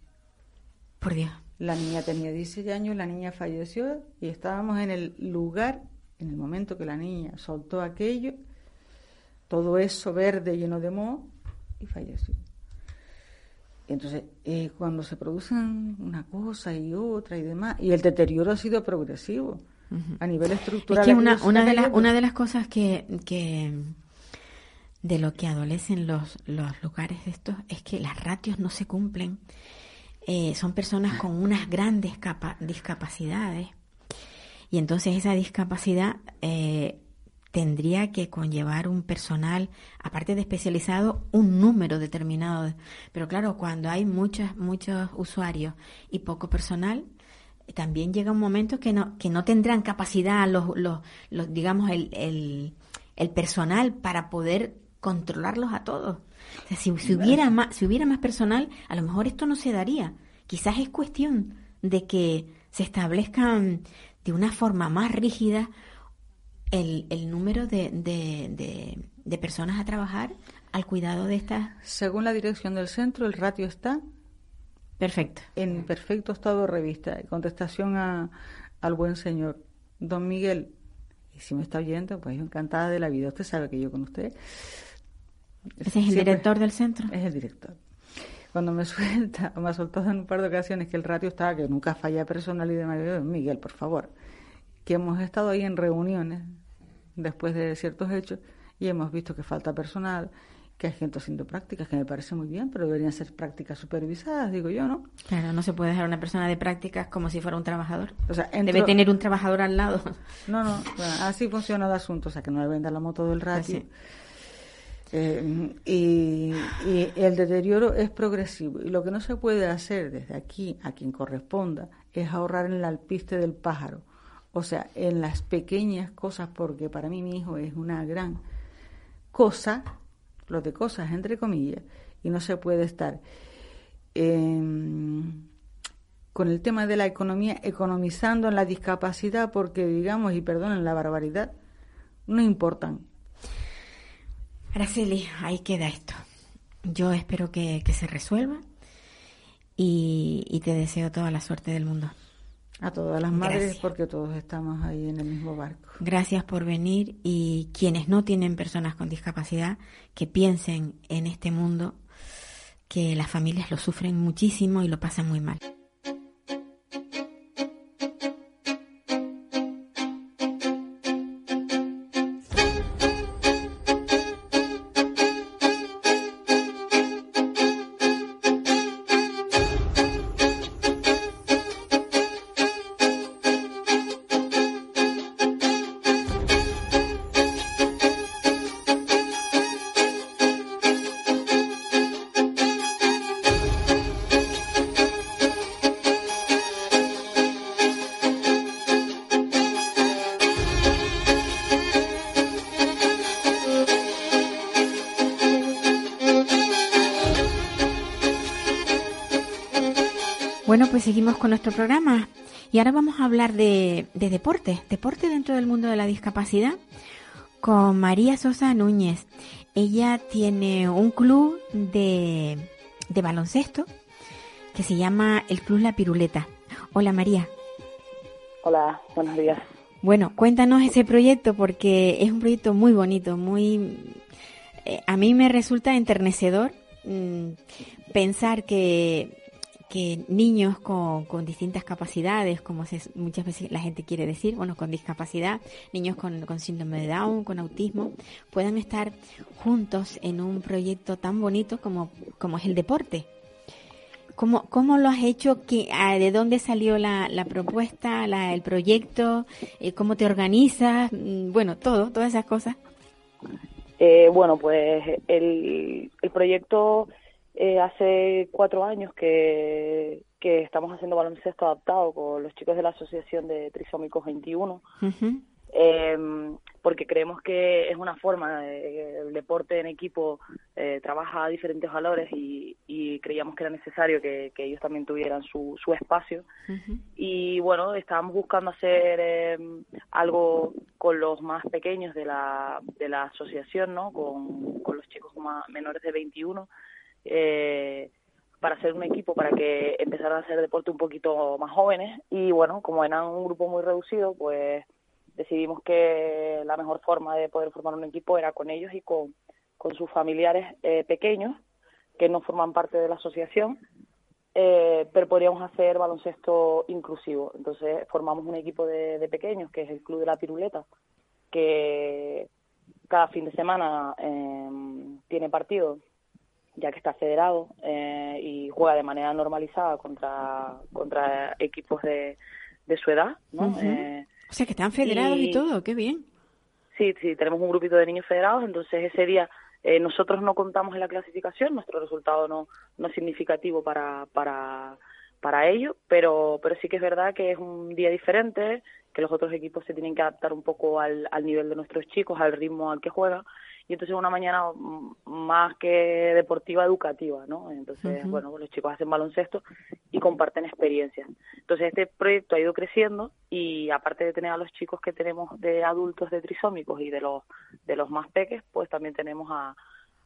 Por Dios. La niña tenía 16 años, la niña falleció y estábamos en el lugar, en el momento que la niña soltó aquello, todo eso verde lleno de moho y falleció. Y entonces, eh, cuando se producen una cosa y otra y demás, y el deterioro ha sido progresivo a nivel estructural. Es que una, de las, cayendo. una de las cosas que, que de lo que adolecen los, los lugares estos es que las ratios no se cumplen. Eh, son personas con unas grandes capa- discapacidades y entonces esa discapacidad eh, tendría que conllevar un personal, aparte de especializado, un número determinado. de- Pero claro, cuando hay muchos, muchos usuarios y poco personal, también llega un momento que no, que no tendrán capacidad los, los, los digamos, el, el, el personal para poder controlarlos a todos. O sea, si, si hubiera más, si hubiera más personal, a lo mejor esto no se daría. Quizás es cuestión de que se establezcan de una forma más rígida el, el número de, de, de, de personas a trabajar al cuidado de estas. Según la dirección del centro, el ratio está Perfecto. en perfecto estado de revista. Contestación a, al buen señor. Don Miguel, y si me está oyendo, pues encantada de la vida. Usted sabe que yo con usted. Ese es el siempre- director del centro. Es el director. Cuando me suelta, me ha soltado en un par de ocasiones que el ratio estaba, que nunca falla personal y demás. yo, Miguel, por favor, que hemos estado ahí en reuniones después de ciertos hechos y hemos visto que falta personal, que hay gente haciendo prácticas, que me parece muy bien, pero deberían ser prácticas supervisadas, digo yo, ¿no? Claro, no se puede dejar a una persona de prácticas como si fuera un trabajador. O sea, Debe entro- tener un trabajador al lado. No, no, bueno, así funciona el asunto, o sea, que no le venda la moto del ratio. Pues sí. Eh, y, el deterioro es progresivo. Y lo que no se puede hacer desde aquí a quien corresponda es ahorrar en el alpiste del pájaro. O sea, en las pequeñas cosas, porque para mí mi hijo es una gran cosa, lo de cosas entre comillas, y no se puede estar eh, con el tema de la economía economizando en la discapacidad porque digamos, y perdonen la barbaridad, no importan. Araceli, ahí queda esto. Yo espero que, que se resuelva y, y te deseo toda la suerte del mundo. A todas las madres Gracias. porque todos estamos ahí en el mismo barco. Gracias por venir y quienes no tienen personas con discapacidad, que piensen en este mundo que las familias lo sufren muchísimo y lo pasan muy mal. Bueno, pues seguimos con nuestro programa y ahora vamos a hablar de, de deporte, deporte dentro del mundo de la discapacidad con María Sosa Núñez. Ella tiene un club de, de baloncesto que se llama el Club La Piruleta. Hola María. Hola, buenos días. Bueno, cuéntanos ese proyecto porque es un proyecto muy bonito, muy... eh, a mí me resulta enternecedor mm, pensar que, que niños con, con distintas capacidades, como se- muchas veces la gente quiere decir, bueno, con discapacidad, niños con, con síndrome de Down, con autismo, puedan estar juntos en un proyecto tan bonito como, como es el deporte. ¿Cómo, ¿Cómo lo has hecho? ¿Qué- ah, ¿De dónde salió la, la propuesta, la, el proyecto? Eh, ¿Cómo te organizas? Mm, Bueno, todo, todas esas cosas. Eh, bueno, pues el, el proyecto eh, hace cuatro años que, que estamos haciendo baloncesto adaptado con los chicos de la Asociación de Trisómicos 21. Ujú. eh, porque creemos que es una forma, de, el deporte en equipo eh, trabaja diferentes valores y, y, creíamos que era necesario que, que ellos también tuvieran su, su espacio. Y bueno, estábamos buscando hacer eh, algo con los más pequeños de la, de la asociación, ¿no? Con, con los chicos más menores de 21. Eh, para hacer un equipo para que empezaran a hacer deporte un poquito más jóvenes. Y bueno, como eran un grupo muy reducido, pues decidimos que la mejor forma de poder formar un equipo era con ellos y con, con sus familiares eh, pequeños que no forman parte de la asociación, eh, pero podríamos hacer baloncesto inclusivo. Entonces formamos un equipo de, de, pequeños, que es el Club de la Piruleta, que cada fin de semana eh, tiene partido, ya que está federado, eh, y juega de manera normalizada contra, contra equipos de, de su edad, ¿no? Uh -huh. O sea, que están federados y, y, todo, qué bien. Sí, sí, tenemos un grupito de niños federados, entonces ese día eh, nosotros no contamos en la clasificación, nuestro resultado no, no es significativo para, para, para ello, pero, pero sí que es verdad que es un día diferente, que los otros equipos se tienen que adaptar un poco al, al nivel de nuestros chicos, al ritmo al que juegan, y entonces una mañana más que deportiva, educativa, ¿no? Entonces, uh -huh. bueno, los chicos hacen baloncesto y comparten experiencias. Entonces este proyecto ha ido creciendo y aparte de tener a los chicos que tenemos de adultos de trisómicos y de los de los más peques, pues también tenemos a,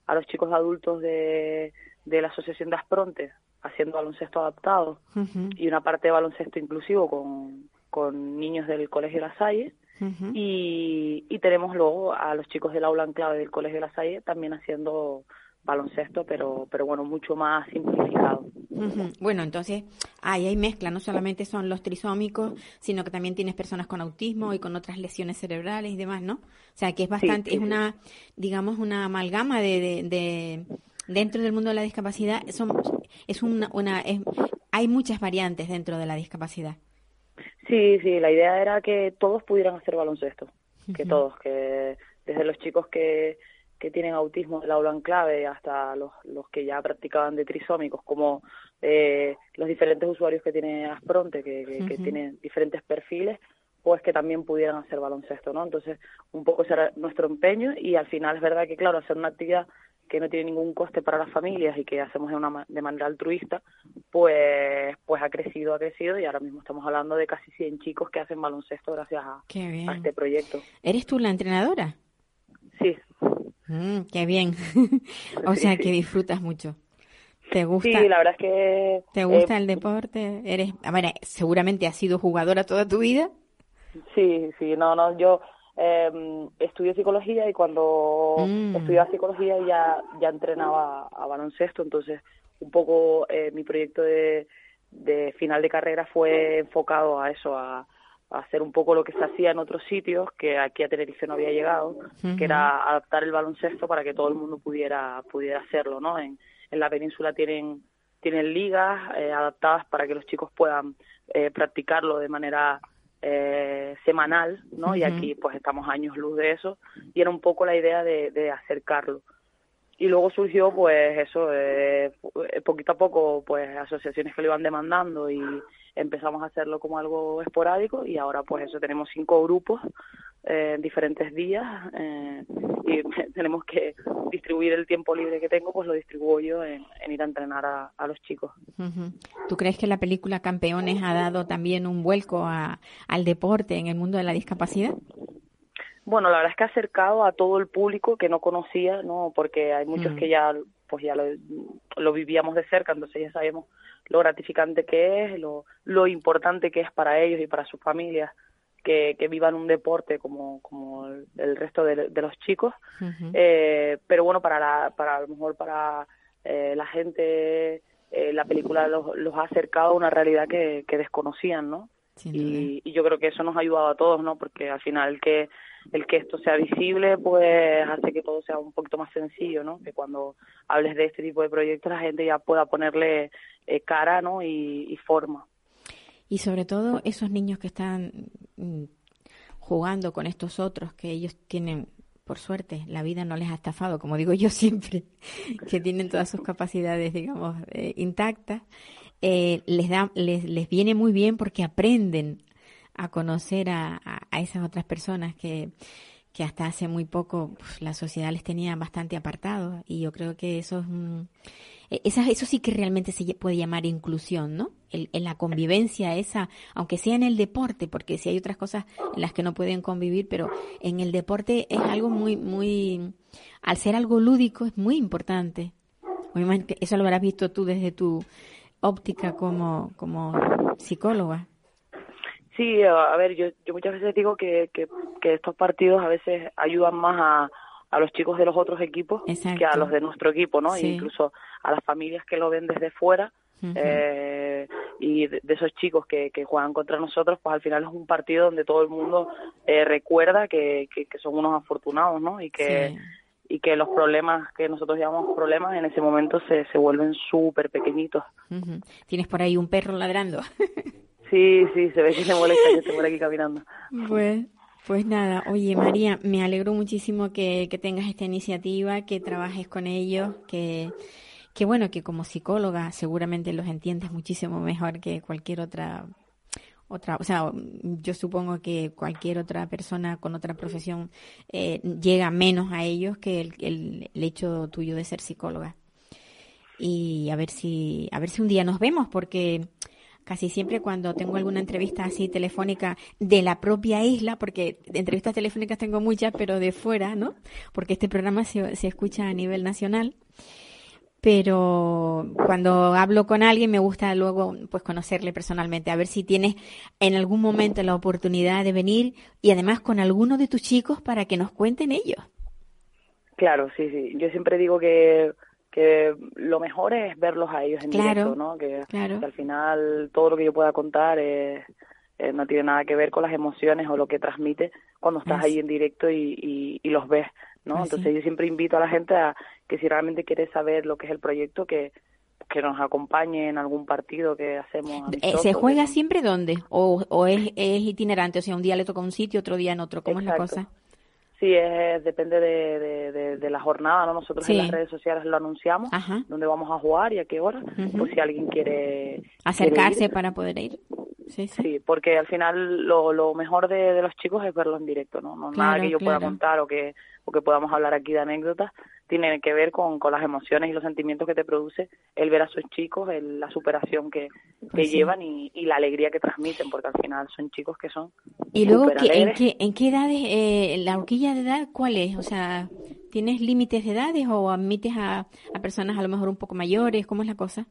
a los chicos adultos de, de la Asociación de Aspronte haciendo baloncesto adaptado uh -huh. y una parte de baloncesto inclusivo con, con niños del Colegio La Salle Uh -huh. y, y, tenemos luego a los chicos del aula en clave del Colegio de la Salle también haciendo baloncesto, pero, pero bueno, mucho más simplificado. Uh -huh. Bueno, entonces ahí hay mezcla, no solamente son los trisómicos, sino que también tienes personas con autismo y con otras lesiones cerebrales y demás, ¿no? O sea, que es bastante, sí, sí, es una, digamos, una amalgama de, de, de, dentro del mundo de la discapacidad, son, es una, una es, hay muchas variantes dentro de la discapacidad. Sí, sí, la idea era que todos pudieran hacer baloncesto, que uh -huh. todos, que desde los chicos que, que tienen autismo del aula en clave hasta los, los que ya practicaban de trisómicos, como eh, los diferentes usuarios que tiene Aspronte, que, que, uh -huh. que tienen diferentes perfiles, pues que también pudieran hacer baloncesto, ¿no? Entonces, un poco ese era nuestro empeño y al final es verdad que, claro, hacer una actividad que no tiene ningún coste para las familias y que hacemos de, una, de manera altruista, pues pues ha crecido, ha crecido y ahora mismo estamos hablando de casi 100 chicos que hacen baloncesto gracias a, a este proyecto. ¿Eres tú la entrenadora? Sí. Mm, qué bien. o sea que disfrutas mucho. ¿Te gusta? Sí, la verdad es que... ¿Te gusta eh, el deporte? Eres, a ver, seguramente has sido jugadora toda tu vida. Sí, sí, no, no, yo eh, estudié psicología y cuando mm. estudiaba psicología ya, ya entrenaba a, baloncesto, entonces un poco eh, mi proyecto de, de, final de carrera fue enfocado a eso, a, a, hacer un poco lo que se hacía en otros sitios, que aquí a Tenerife no había llegado, uh -huh. que era adaptar el baloncesto para que todo el mundo pudiera, pudiera hacerlo, ¿no? En, en la península tienen, tienen ligas eh, adaptadas para que los chicos puedan eh, practicarlo de manera eh, semanal, ¿no? Uh -huh. Y aquí pues estamos años luz de eso y era un poco la idea de, de acercarlo. Y luego surgió pues eso, eh, poquito a poco pues asociaciones que lo iban demandando y empezamos a hacerlo como algo esporádico y ahora pues eso tenemos cinco grupos eh, en diferentes días eh, y tenemos que distribuir el tiempo libre que tengo pues lo distribuyo yo en, ir a entrenar a, los chicos. ¿Tú crees que la película Campeones ha dado también un vuelco a, al deporte en el mundo de la discapacidad? Bueno, la verdad es que ha acercado a todo el público que no conocía, ¿no? Porque hay muchos mm. que ya pues ya lo, lo, vivíamos de cerca, entonces ya sabemos lo gratificante que es, lo, lo importante que es para ellos y para sus familias que, que vivan un deporte como, como el, el resto de, de, los chicos. Uh -huh. eh, pero bueno, para, la, para a lo mejor para eh, la gente eh, la película los, los, ha acercado a una realidad que, que desconocían, ¿no? Y, y, yo creo que eso nos ha ayudado a todos, ¿no? Porque al final que el que esto sea visible, pues hace que todo sea un poquito más sencillo, ¿no? Que cuando hables de este tipo de proyectos la gente ya pueda ponerle eh, cara, ¿no? Y, y, forma. Y sobre todo esos niños que están mm, jugando con estos otros, que ellos tienen, por suerte, la vida no les ha estafado, como digo yo siempre, que tienen todas sus capacidades, digamos, eh, intactas, eh, les da, les, les viene muy bien porque aprenden a conocer a, a, esas otras personas que, que hasta hace muy poco pues, la sociedad les tenía bastante apartados y yo creo que eso es e, esa, eso sí que realmente se puede llamar inclusión, ¿no? en la convivencia esa, aunque sea en el deporte, porque si hay otras cosas en las que no pueden convivir, pero en el deporte es algo muy, muy, al ser algo lúdico es muy importante. Eso lo habrás visto tú desde tu óptica como, como psicóloga. Sí, a ver, yo, yo muchas veces digo que, que, estos partidos a veces ayudan más a, a los chicos de los otros equipos que a los de nuestro equipo, ¿no? E incluso a las familias que lo ven desde fuera. eh, y de, esos chicos que, que, juegan contra nosotros, pues al final es un partido donde todo el mundo eh, recuerda que, que, son unos afortunados, ¿no? Y que, y que los problemas que nosotros llamamos problemas en ese momento se, se vuelven súper pequeñitos. ¿Tienes por ahí un perro ladrando? sí, sí, se ve que se molesta, yo estoy por aquí caminando. Pues, pues nada, oye María, me alegro muchísimo que, que tengas esta iniciativa, que trabajes con ellos, que, que bueno, que como psicóloga seguramente los entiendes muchísimo mejor que cualquier otra otra, o sea, yo supongo que cualquier otra persona con otra profesión eh, llega menos a ellos que el, el, hecho tuyo de ser psicóloga. Y a ver si, a ver si un día nos vemos, porque casi siempre cuando tengo alguna entrevista así telefónica de la propia isla, porque entrevistas telefónicas tengo muchas, pero de fuera, ¿no? Porque este programa se, se escucha a nivel nacional pero cuando hablo con alguien me gusta luego pues conocerle personalmente, a ver si tienes en algún momento la oportunidad de venir y además con alguno de tus chicos para que nos cuenten ellos. Claro, sí, sí. Yo siempre digo que, que lo mejor es verlos a ellos en directo, ¿no? Que, al final todo lo que yo pueda contar no tiene nada que ver con las emociones o lo que transmite cuando estás ahí en directo y, y, los ves, ¿no? Pues Entonces yo siempre invito a la gente a que si realmente quiere saber lo que es el proyecto, que, que nos acompañe en algún partido que hacemos. Eh, ¿Se juega siempre dónde? ¿O, o es, es, itinerante? O sea, un día le toca un sitio, otro día en otro. ¿Cómo es la cosa? Sí, es, depende de, de, la jornada, ¿no? Nosotros en las redes sociales lo anunciamos, dónde vamos a jugar y a qué hora, por si alguien quiere... Acercarse para poder ir. Sí, sí. porque al final lo, lo mejor de, los chicos es verlo en directo, ¿no? no nada que yo pueda contar o que, o que podamos hablar aquí de anécdotas, tiene que ver con, con las emociones y los sentimientos que te produce el ver a esos chicos, el, la superación que, que pues llevan y, y, la alegría que transmiten, porque al final son chicos que son. Y luego, ¿en qué, ¿en qué edades, eh, la horquilla de edad, cuál es? O sea, ¿tienes límites de edades o admites a, a personas a lo mejor un poco mayores? ¿Cómo es la cosa?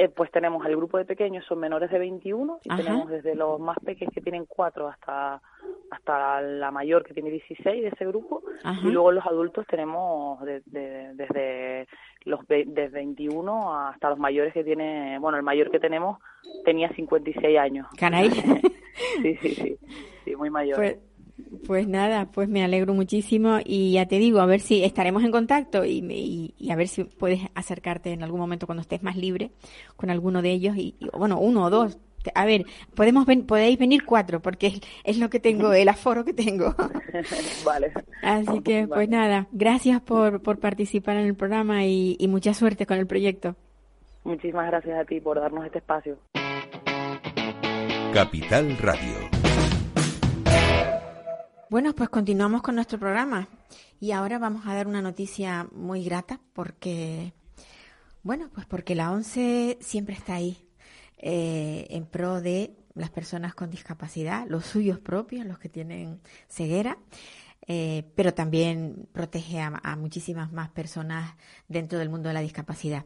Eh, pues tenemos el grupo de pequeños, son menores de 21, y tenemos desde los más pequeños que tienen 4 hasta, hasta la mayor que tiene 16 de ese grupo, y luego los adultos tenemos desde los de 21 hasta los mayores que tiene, bueno, el mayor que tenemos tenía 56 años. Caray. sí, sí, sí, sí, muy mayor. Pues, pues nada, pues me alegro muchísimo y ya te digo, a ver si estaremos en contacto y, y, a ver si puedes acercarte en algún momento cuando estés más libre con alguno de ellos y, bueno, uno o dos. A ver, podemos ven, podéis venir cuatro porque es, lo que tengo, el aforo que tengo. vale. Así que, pues nada, gracias por, por participar en el programa y, y mucha suerte con el proyecto. Muchísimas gracias a ti por darnos este espacio. Capital Radio. Bueno, pues continuamos con nuestro programa y ahora vamos a dar una noticia muy grata porque, bueno, pues porque la ONCE siempre está ahí eh, en pro de las personas con discapacidad, los suyos propios, los que tienen ceguera. Eh, pero también protege a, muchísimas más personas dentro del mundo de la discapacidad.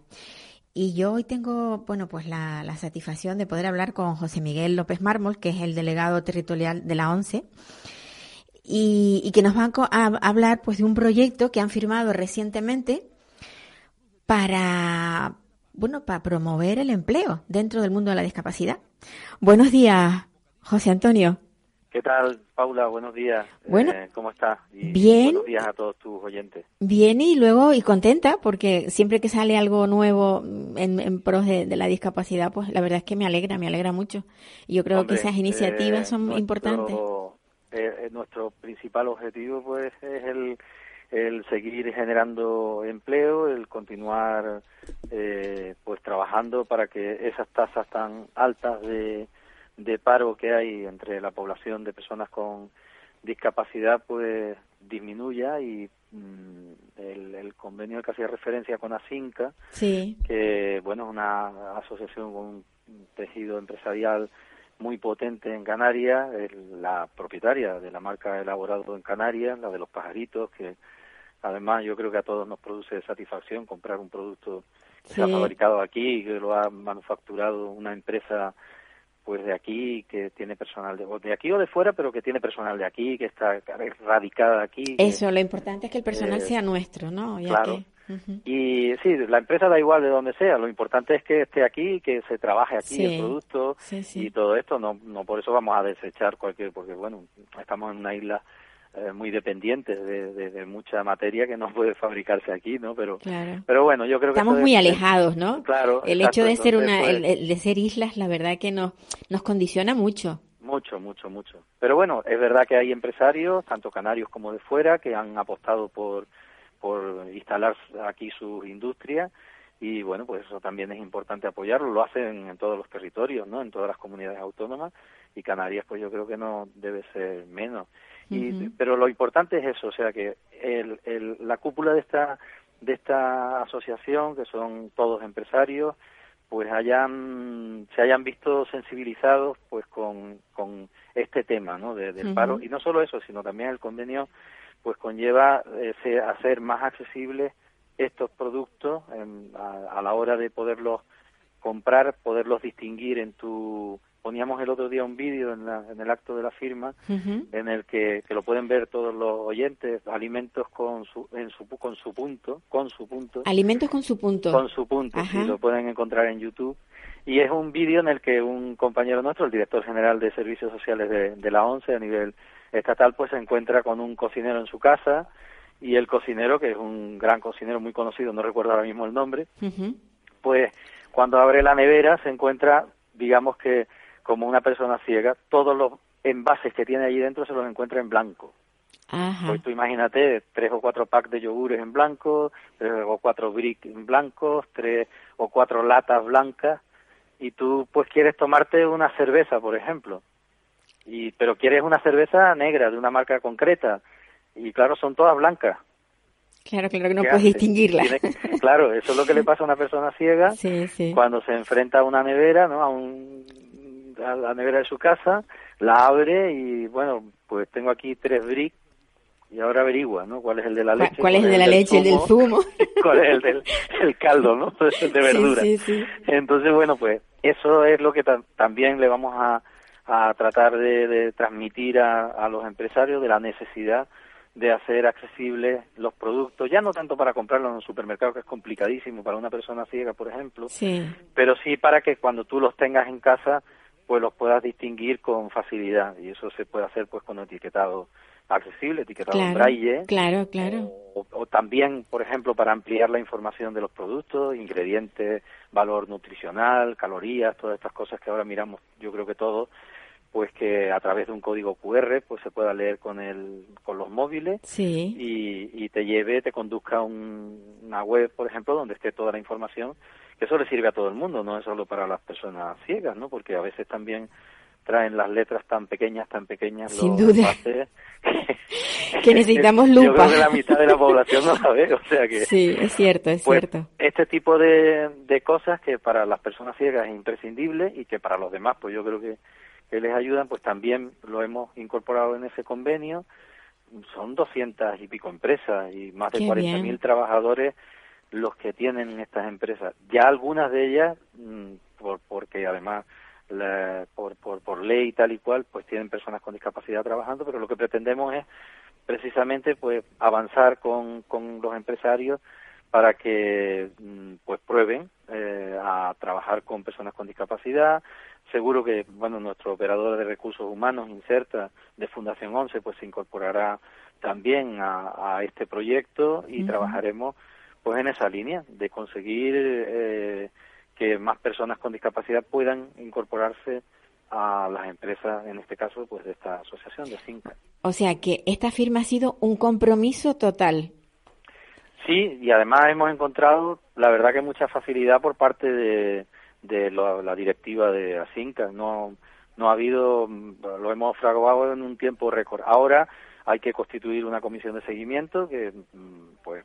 Y yo hoy tengo, bueno, pues la, la, satisfacción de poder hablar con José Miguel López Mármol, que es el delegado territorial de la ONCE, y, que nos van a hablar pues de un proyecto que han firmado recientemente para bueno para promover el empleo dentro del mundo de la discapacidad. Buenos días, José Antonio. ¿Qué tal, Paula? Buenos días. Bueno, eh, ¿cómo estás? bien. Buenos días a todos tus oyentes. Bien y luego y contenta porque siempre que sale algo nuevo en, en pros de, la discapacidad, pues la verdad es que me alegra, me alegra mucho. Y yo creo que esas iniciativas eh, son importantes. Eh, eh, nuestro principal objetivo pues es el, el seguir generando empleo, el continuar eh, pues trabajando para que esas tasas tan altas de, de paro que hay entre la población de personas con discapacidad pues disminuya y mm, el, el, convenio al que hacía referencia con ASINCA, sí. que bueno es una asociación con un tejido empresarial muy potente en Canarias, es la propietaria de la marca elaborado en Canarias, la de los pajaritos, que además yo creo que a todos nos produce satisfacción comprar un producto que se ha fabricado aquí, que lo ha manufacturado una empresa pues de aquí, que tiene personal de, de aquí o de fuera, pero que tiene personal de aquí, que está radicada aquí. Eso, lo importante es que el personal eh, sea nuestro, ¿no? Ya claro. que- Y sí, la empresa da igual de donde sea, lo importante es que esté aquí, que se trabaje aquí Sí, el producto sí, sí. y todo esto, no, no por eso vamos a desechar cualquier, porque bueno, estamos en una isla eh, muy dependiente de, de- de mucha materia que no puede fabricarse aquí, ¿no? Pero, Claro. pero bueno, yo creo que Estamos muy es- alejados, ¿no? Claro. El exacto, hecho de ser una, pues, el- el de ser islas, la verdad que nos, nos condiciona mucho. Mucho, mucho, mucho. Pero bueno, es verdad que hay empresarios, tanto canarios como de fuera, que han apostado por, por instalar aquí sus industrias y bueno, pues eso también es importante apoyarlo. Lo hacen en todos los territorios, ¿no? En todas las comunidades autónomas y Canarias, pues yo creo que no debe ser menos. Y. Pero lo importante es eso, o sea que el, el, la cúpula de esta de esta asociación, que son todos empresarios, pues hayan se hayan visto sensibilizados pues con, con este tema ¿no? de- del paro y no solo eso sino también el convenio pues conlleva eh, hacer más accesibles estos productos em, a, a la hora de poderlos comprar poderlos distinguir en tu poníamos el otro día un vídeo en, la- en el acto de la firma en el que, que lo pueden ver todos los oyentes alimentos con su en su con su punto con su punto Alimentos con su punto. con su punto, sí, lo pueden encontrar en YouTube. Y es un vídeo en el que un compañero nuestro, el director general de Servicios Sociales de, de la ONCE a nivel estatal, pues se encuentra con un cocinero en su casa y el cocinero, que es un gran cocinero muy conocido, no recuerdo ahora mismo el nombre, pues cuando abre la nevera se encuentra, digamos que como una persona ciega, todos los envases que tiene allí dentro se los encuentra en blanco. Ajá. Pues tú imagínate tres o cuatro packs de yogures en blanco, tres o cuatro brick en blancos, tres o cuatro latas blancas, y tú pues quieres tomarte una cerveza, por ejemplo, y pero quieres una cerveza negra de una marca concreta, y claro, son todas blancas. Claro, claro que no ¿Qué puedes haces? distinguirla. Tiene claro, eso es lo que le pasa a una persona ciega Sí, sí. cuando se enfrenta a una nevera, ¿no? A, un, a la nevera de su casa, la abre y bueno, pues tengo aquí tres bricks y ahora averigua, ¿no? ¿Cuál es el de la ¿Cuál- leche? cuál es el de la leche, el del zumo? ¿Cuál es el del el caldo, no? El de verdura. Sí, sí, sí. Entonces, bueno, pues eso es lo que ta- también le vamos a, a tratar de, de transmitir a, a los empresarios de la necesidad de hacer accesibles los productos, ya no tanto para comprarlos en un supermercado, que es complicadísimo para una persona ciega, por ejemplo, Sí. pero sí para que cuando tú los tengas en casa, pues los puedas distinguir con facilidad y eso se puede hacer pues con etiquetado accesible, etiquetado en braille claro, claro. o, o también, por ejemplo, para ampliar la información de los productos, ingredientes, valor nutricional, calorías, todas estas cosas que ahora miramos, yo creo que todos, pues que a través de un código QR pues se pueda leer con el con los móviles Sí. y, y te lleve, te conduzca a un- una web, por ejemplo, donde esté toda la información, que eso le sirve a todo el mundo, no es solo para las personas ciegas, ¿no? Porque a veces también traen las letras tan pequeñas, tan pequeñas, Sin los duda. Que necesitamos Yo lupa. creo que la mitad de la población no la ve, o sea que... Sí, es cierto, es Pues, cierto. Este tipo de, de cosas que para las personas ciegas es imprescindible y que para los demás, pues yo creo que, que les ayudan, pues también lo hemos incorporado en ese convenio. Son 200 y pico empresas y más de Qué 40.000 bien. trabajadores los que tienen estas empresas. Ya algunas de ellas, mm, por, porque además la- por, por, por ley tal y cual, pues tienen personas con discapacidad trabajando, pero lo que pretendemos es precisamente pues avanzar con, con los empresarios para que mm, pues prueben eh, a trabajar con personas con discapacidad. Seguro que bueno nuestro operador de recursos humanos Inserta de Fundación 11 pues se incorporará también a, a este proyecto y trabajaremos pues en esa línea de conseguir eh, que más personas con discapacidad puedan incorporarse a las empresas, en este caso, pues de esta asociación de Cinca. O sea que esta firma ha sido un compromiso total. Sí, y además hemos encontrado, la verdad que mucha facilidad por parte de, de la directiva de Asinca. No, no ha habido, lo hemos fraguado en un tiempo récord. Ahora hay que constituir una comisión de seguimiento que, mm, pues,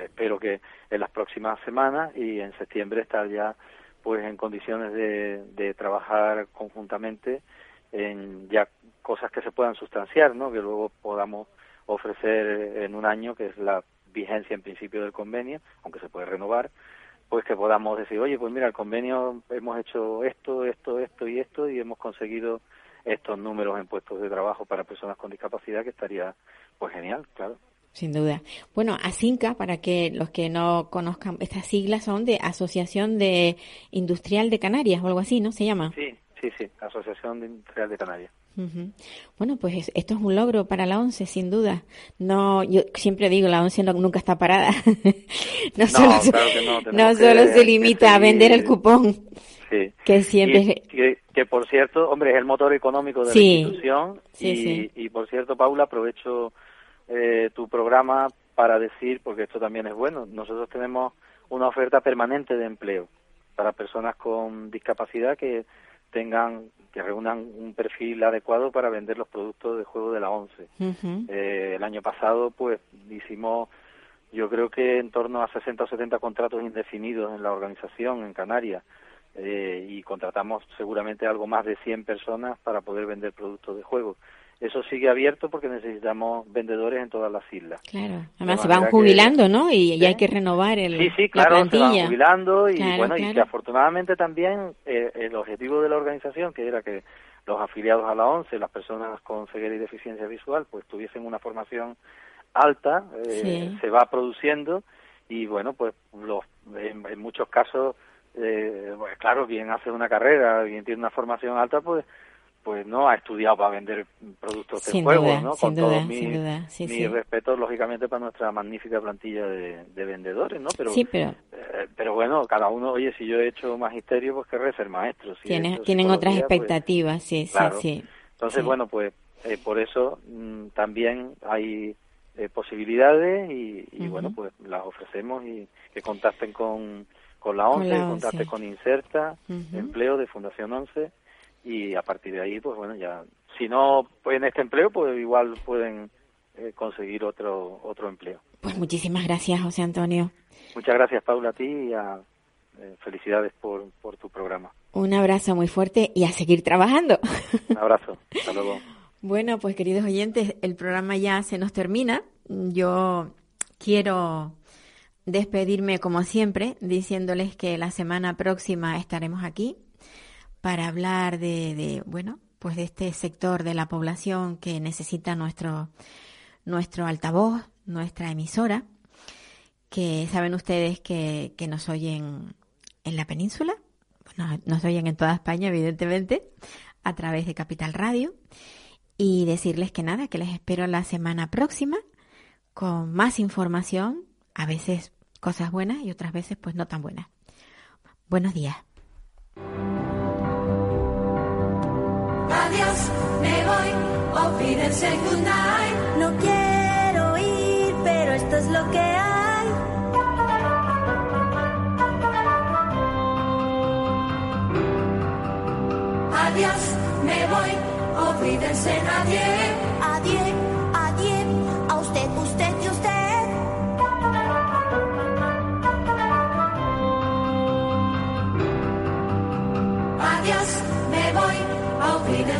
espero que en las próximas semanas y en septiembre estar ya, pues, en condiciones de, de trabajar conjuntamente en ya cosas que se puedan sustanciar, ¿no? Que luego podamos ofrecer en un año, que es la vigencia en principio del convenio, aunque se puede renovar, pues que podamos decir, oye, pues mira, el convenio hemos hecho esto, esto, esto y esto y hemos conseguido estos números en puestos de trabajo para personas con discapacidad que estaría pues genial, claro. Sin duda. Bueno, ASINCA, para que los que no conozcan, estas siglas son de Asociación de Industrial de Canarias o algo así, ¿no? ¿Se llama? Sí, sí, sí, Asociación Industrial de Canarias. Bueno, pues esto es un logro para la ONCE, sin duda. No, yo siempre digo, la ONCE nunca está parada. no, solo, no, solo se limita a vender el cupón. Sí. Que siempre. que, por cierto, hombre, es el motor económico de la institución. y, y, por cierto, Paula, aprovecho eh, tu programa para decir, porque esto también es bueno, nosotros tenemos una oferta permanente de empleo para personas con discapacidad que tengan que reúnan un perfil adecuado para vender los productos de juego de la ONCE. Eh, el año pasado, pues, hicimos, yo creo que en torno a 60 o 70 contratos indefinidos en la organización en Canarias. Eh, y contratamos seguramente algo más de 100 personas para poder vender productos de juego eso sigue abierto porque necesitamos vendedores en todas las islas. Claro, además se van jubilando, ¿no? Y, hay que renovar el, sí, sí, claro, se van jubilando y bueno, y que afortunadamente también eh, el objetivo de la organización, que era que los afiliados a la ONCE, las personas con ceguera y deficiencia visual, pues tuviesen una formación alta, eh, se va produciendo y bueno, pues los, en, muchos casos, eh, pues claro, quien hace una carrera, quien tiene una formación alta, pues pues no ha estudiado para vender productos de juego, ¿no? Con todo mi, respeto, lógicamente, para nuestra magnífica plantilla de, vendedores, ¿no? Pero, pero... Eh, pero bueno, cada uno, oye, si yo he hecho magisterio, pues querré ser maestro. tienen otras pues, expectativas, sí, sí, sí. Entonces, bueno, pues eh, por eso mm, también hay eh, posibilidades y, bueno, pues las ofrecemos y que contacten con, con la ONCE, que contacten con Inserta, Empleo de Fundación ONCE y a partir de ahí, pues bueno, ya, si no en este empleo, pues igual pueden eh, conseguir otro, otro empleo. Pues muchísimas gracias, José Antonio. Muchas gracias, Paula, a ti y a, eh, felicidades por, por tu programa. Un abrazo muy fuerte y a seguir trabajando. Un abrazo, hasta luego. Bueno, pues queridos oyentes, el programa ya se nos termina. Yo quiero despedirme como siempre diciéndoles que la semana próxima estaremos aquí para hablar de, bueno, pues de este sector de la población que necesita nuestro, nuestro altavoz, nuestra emisora, que saben ustedes que, nos oyen en la península, bueno, nos oyen en toda España, evidentemente, a través de Capital Radio. Y decirles que nada, que les espero la semana próxima con más información, a veces cosas buenas y otras veces pues no tan buenas. Buenos días. Adiós, me voy, olvídense good night. No quiero ir, pero esto es lo que hay. Adiós, me voy, olvídense nadie.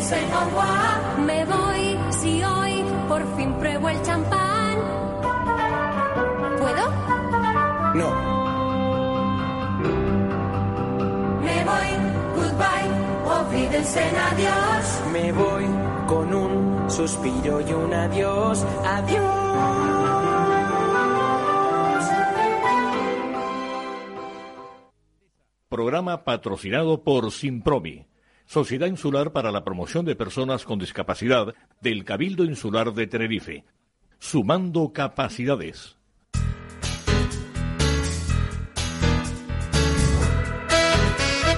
Me voy si hoy por fin pruebo el champán. ¿Puedo? No. Me voy, goodbye, olvídense adiós. Me voy con un suspiro y un adiós, adiós. Programa patrocinado por Simpromi Sociedad Insular para la Promoción de Personas con Discapacidad del Cabildo Insular de Tenerife. Sumando capacidades.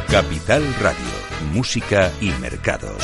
Capital Radio, Música y Mercados.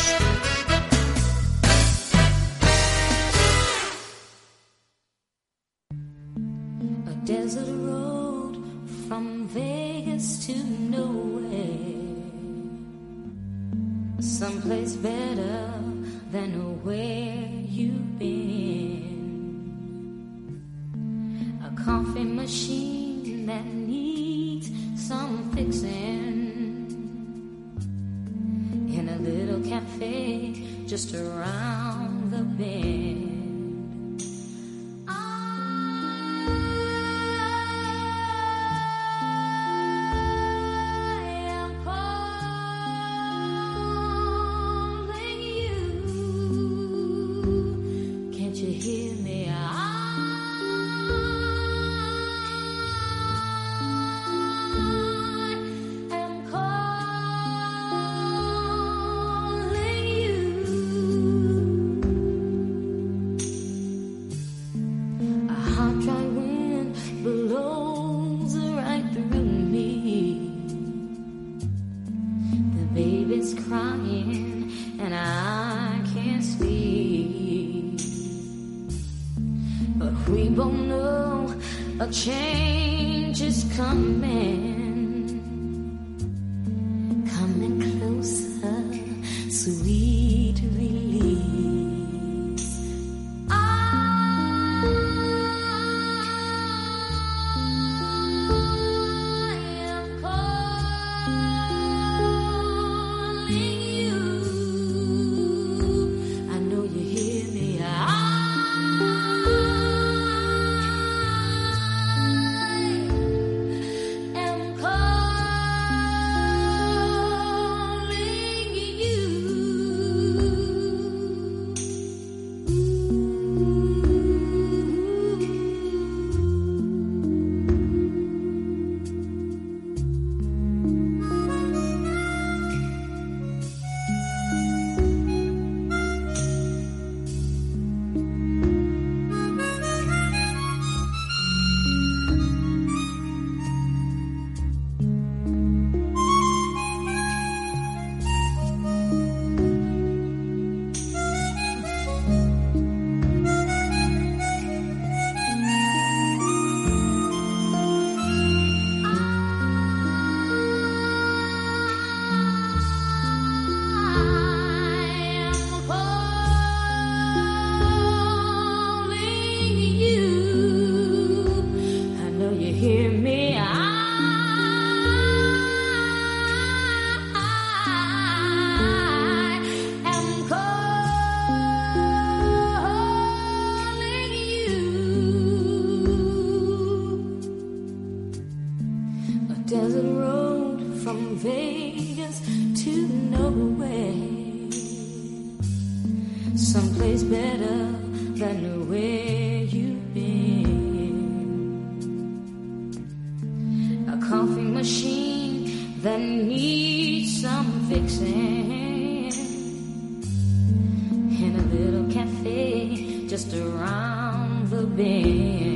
Just around the bend.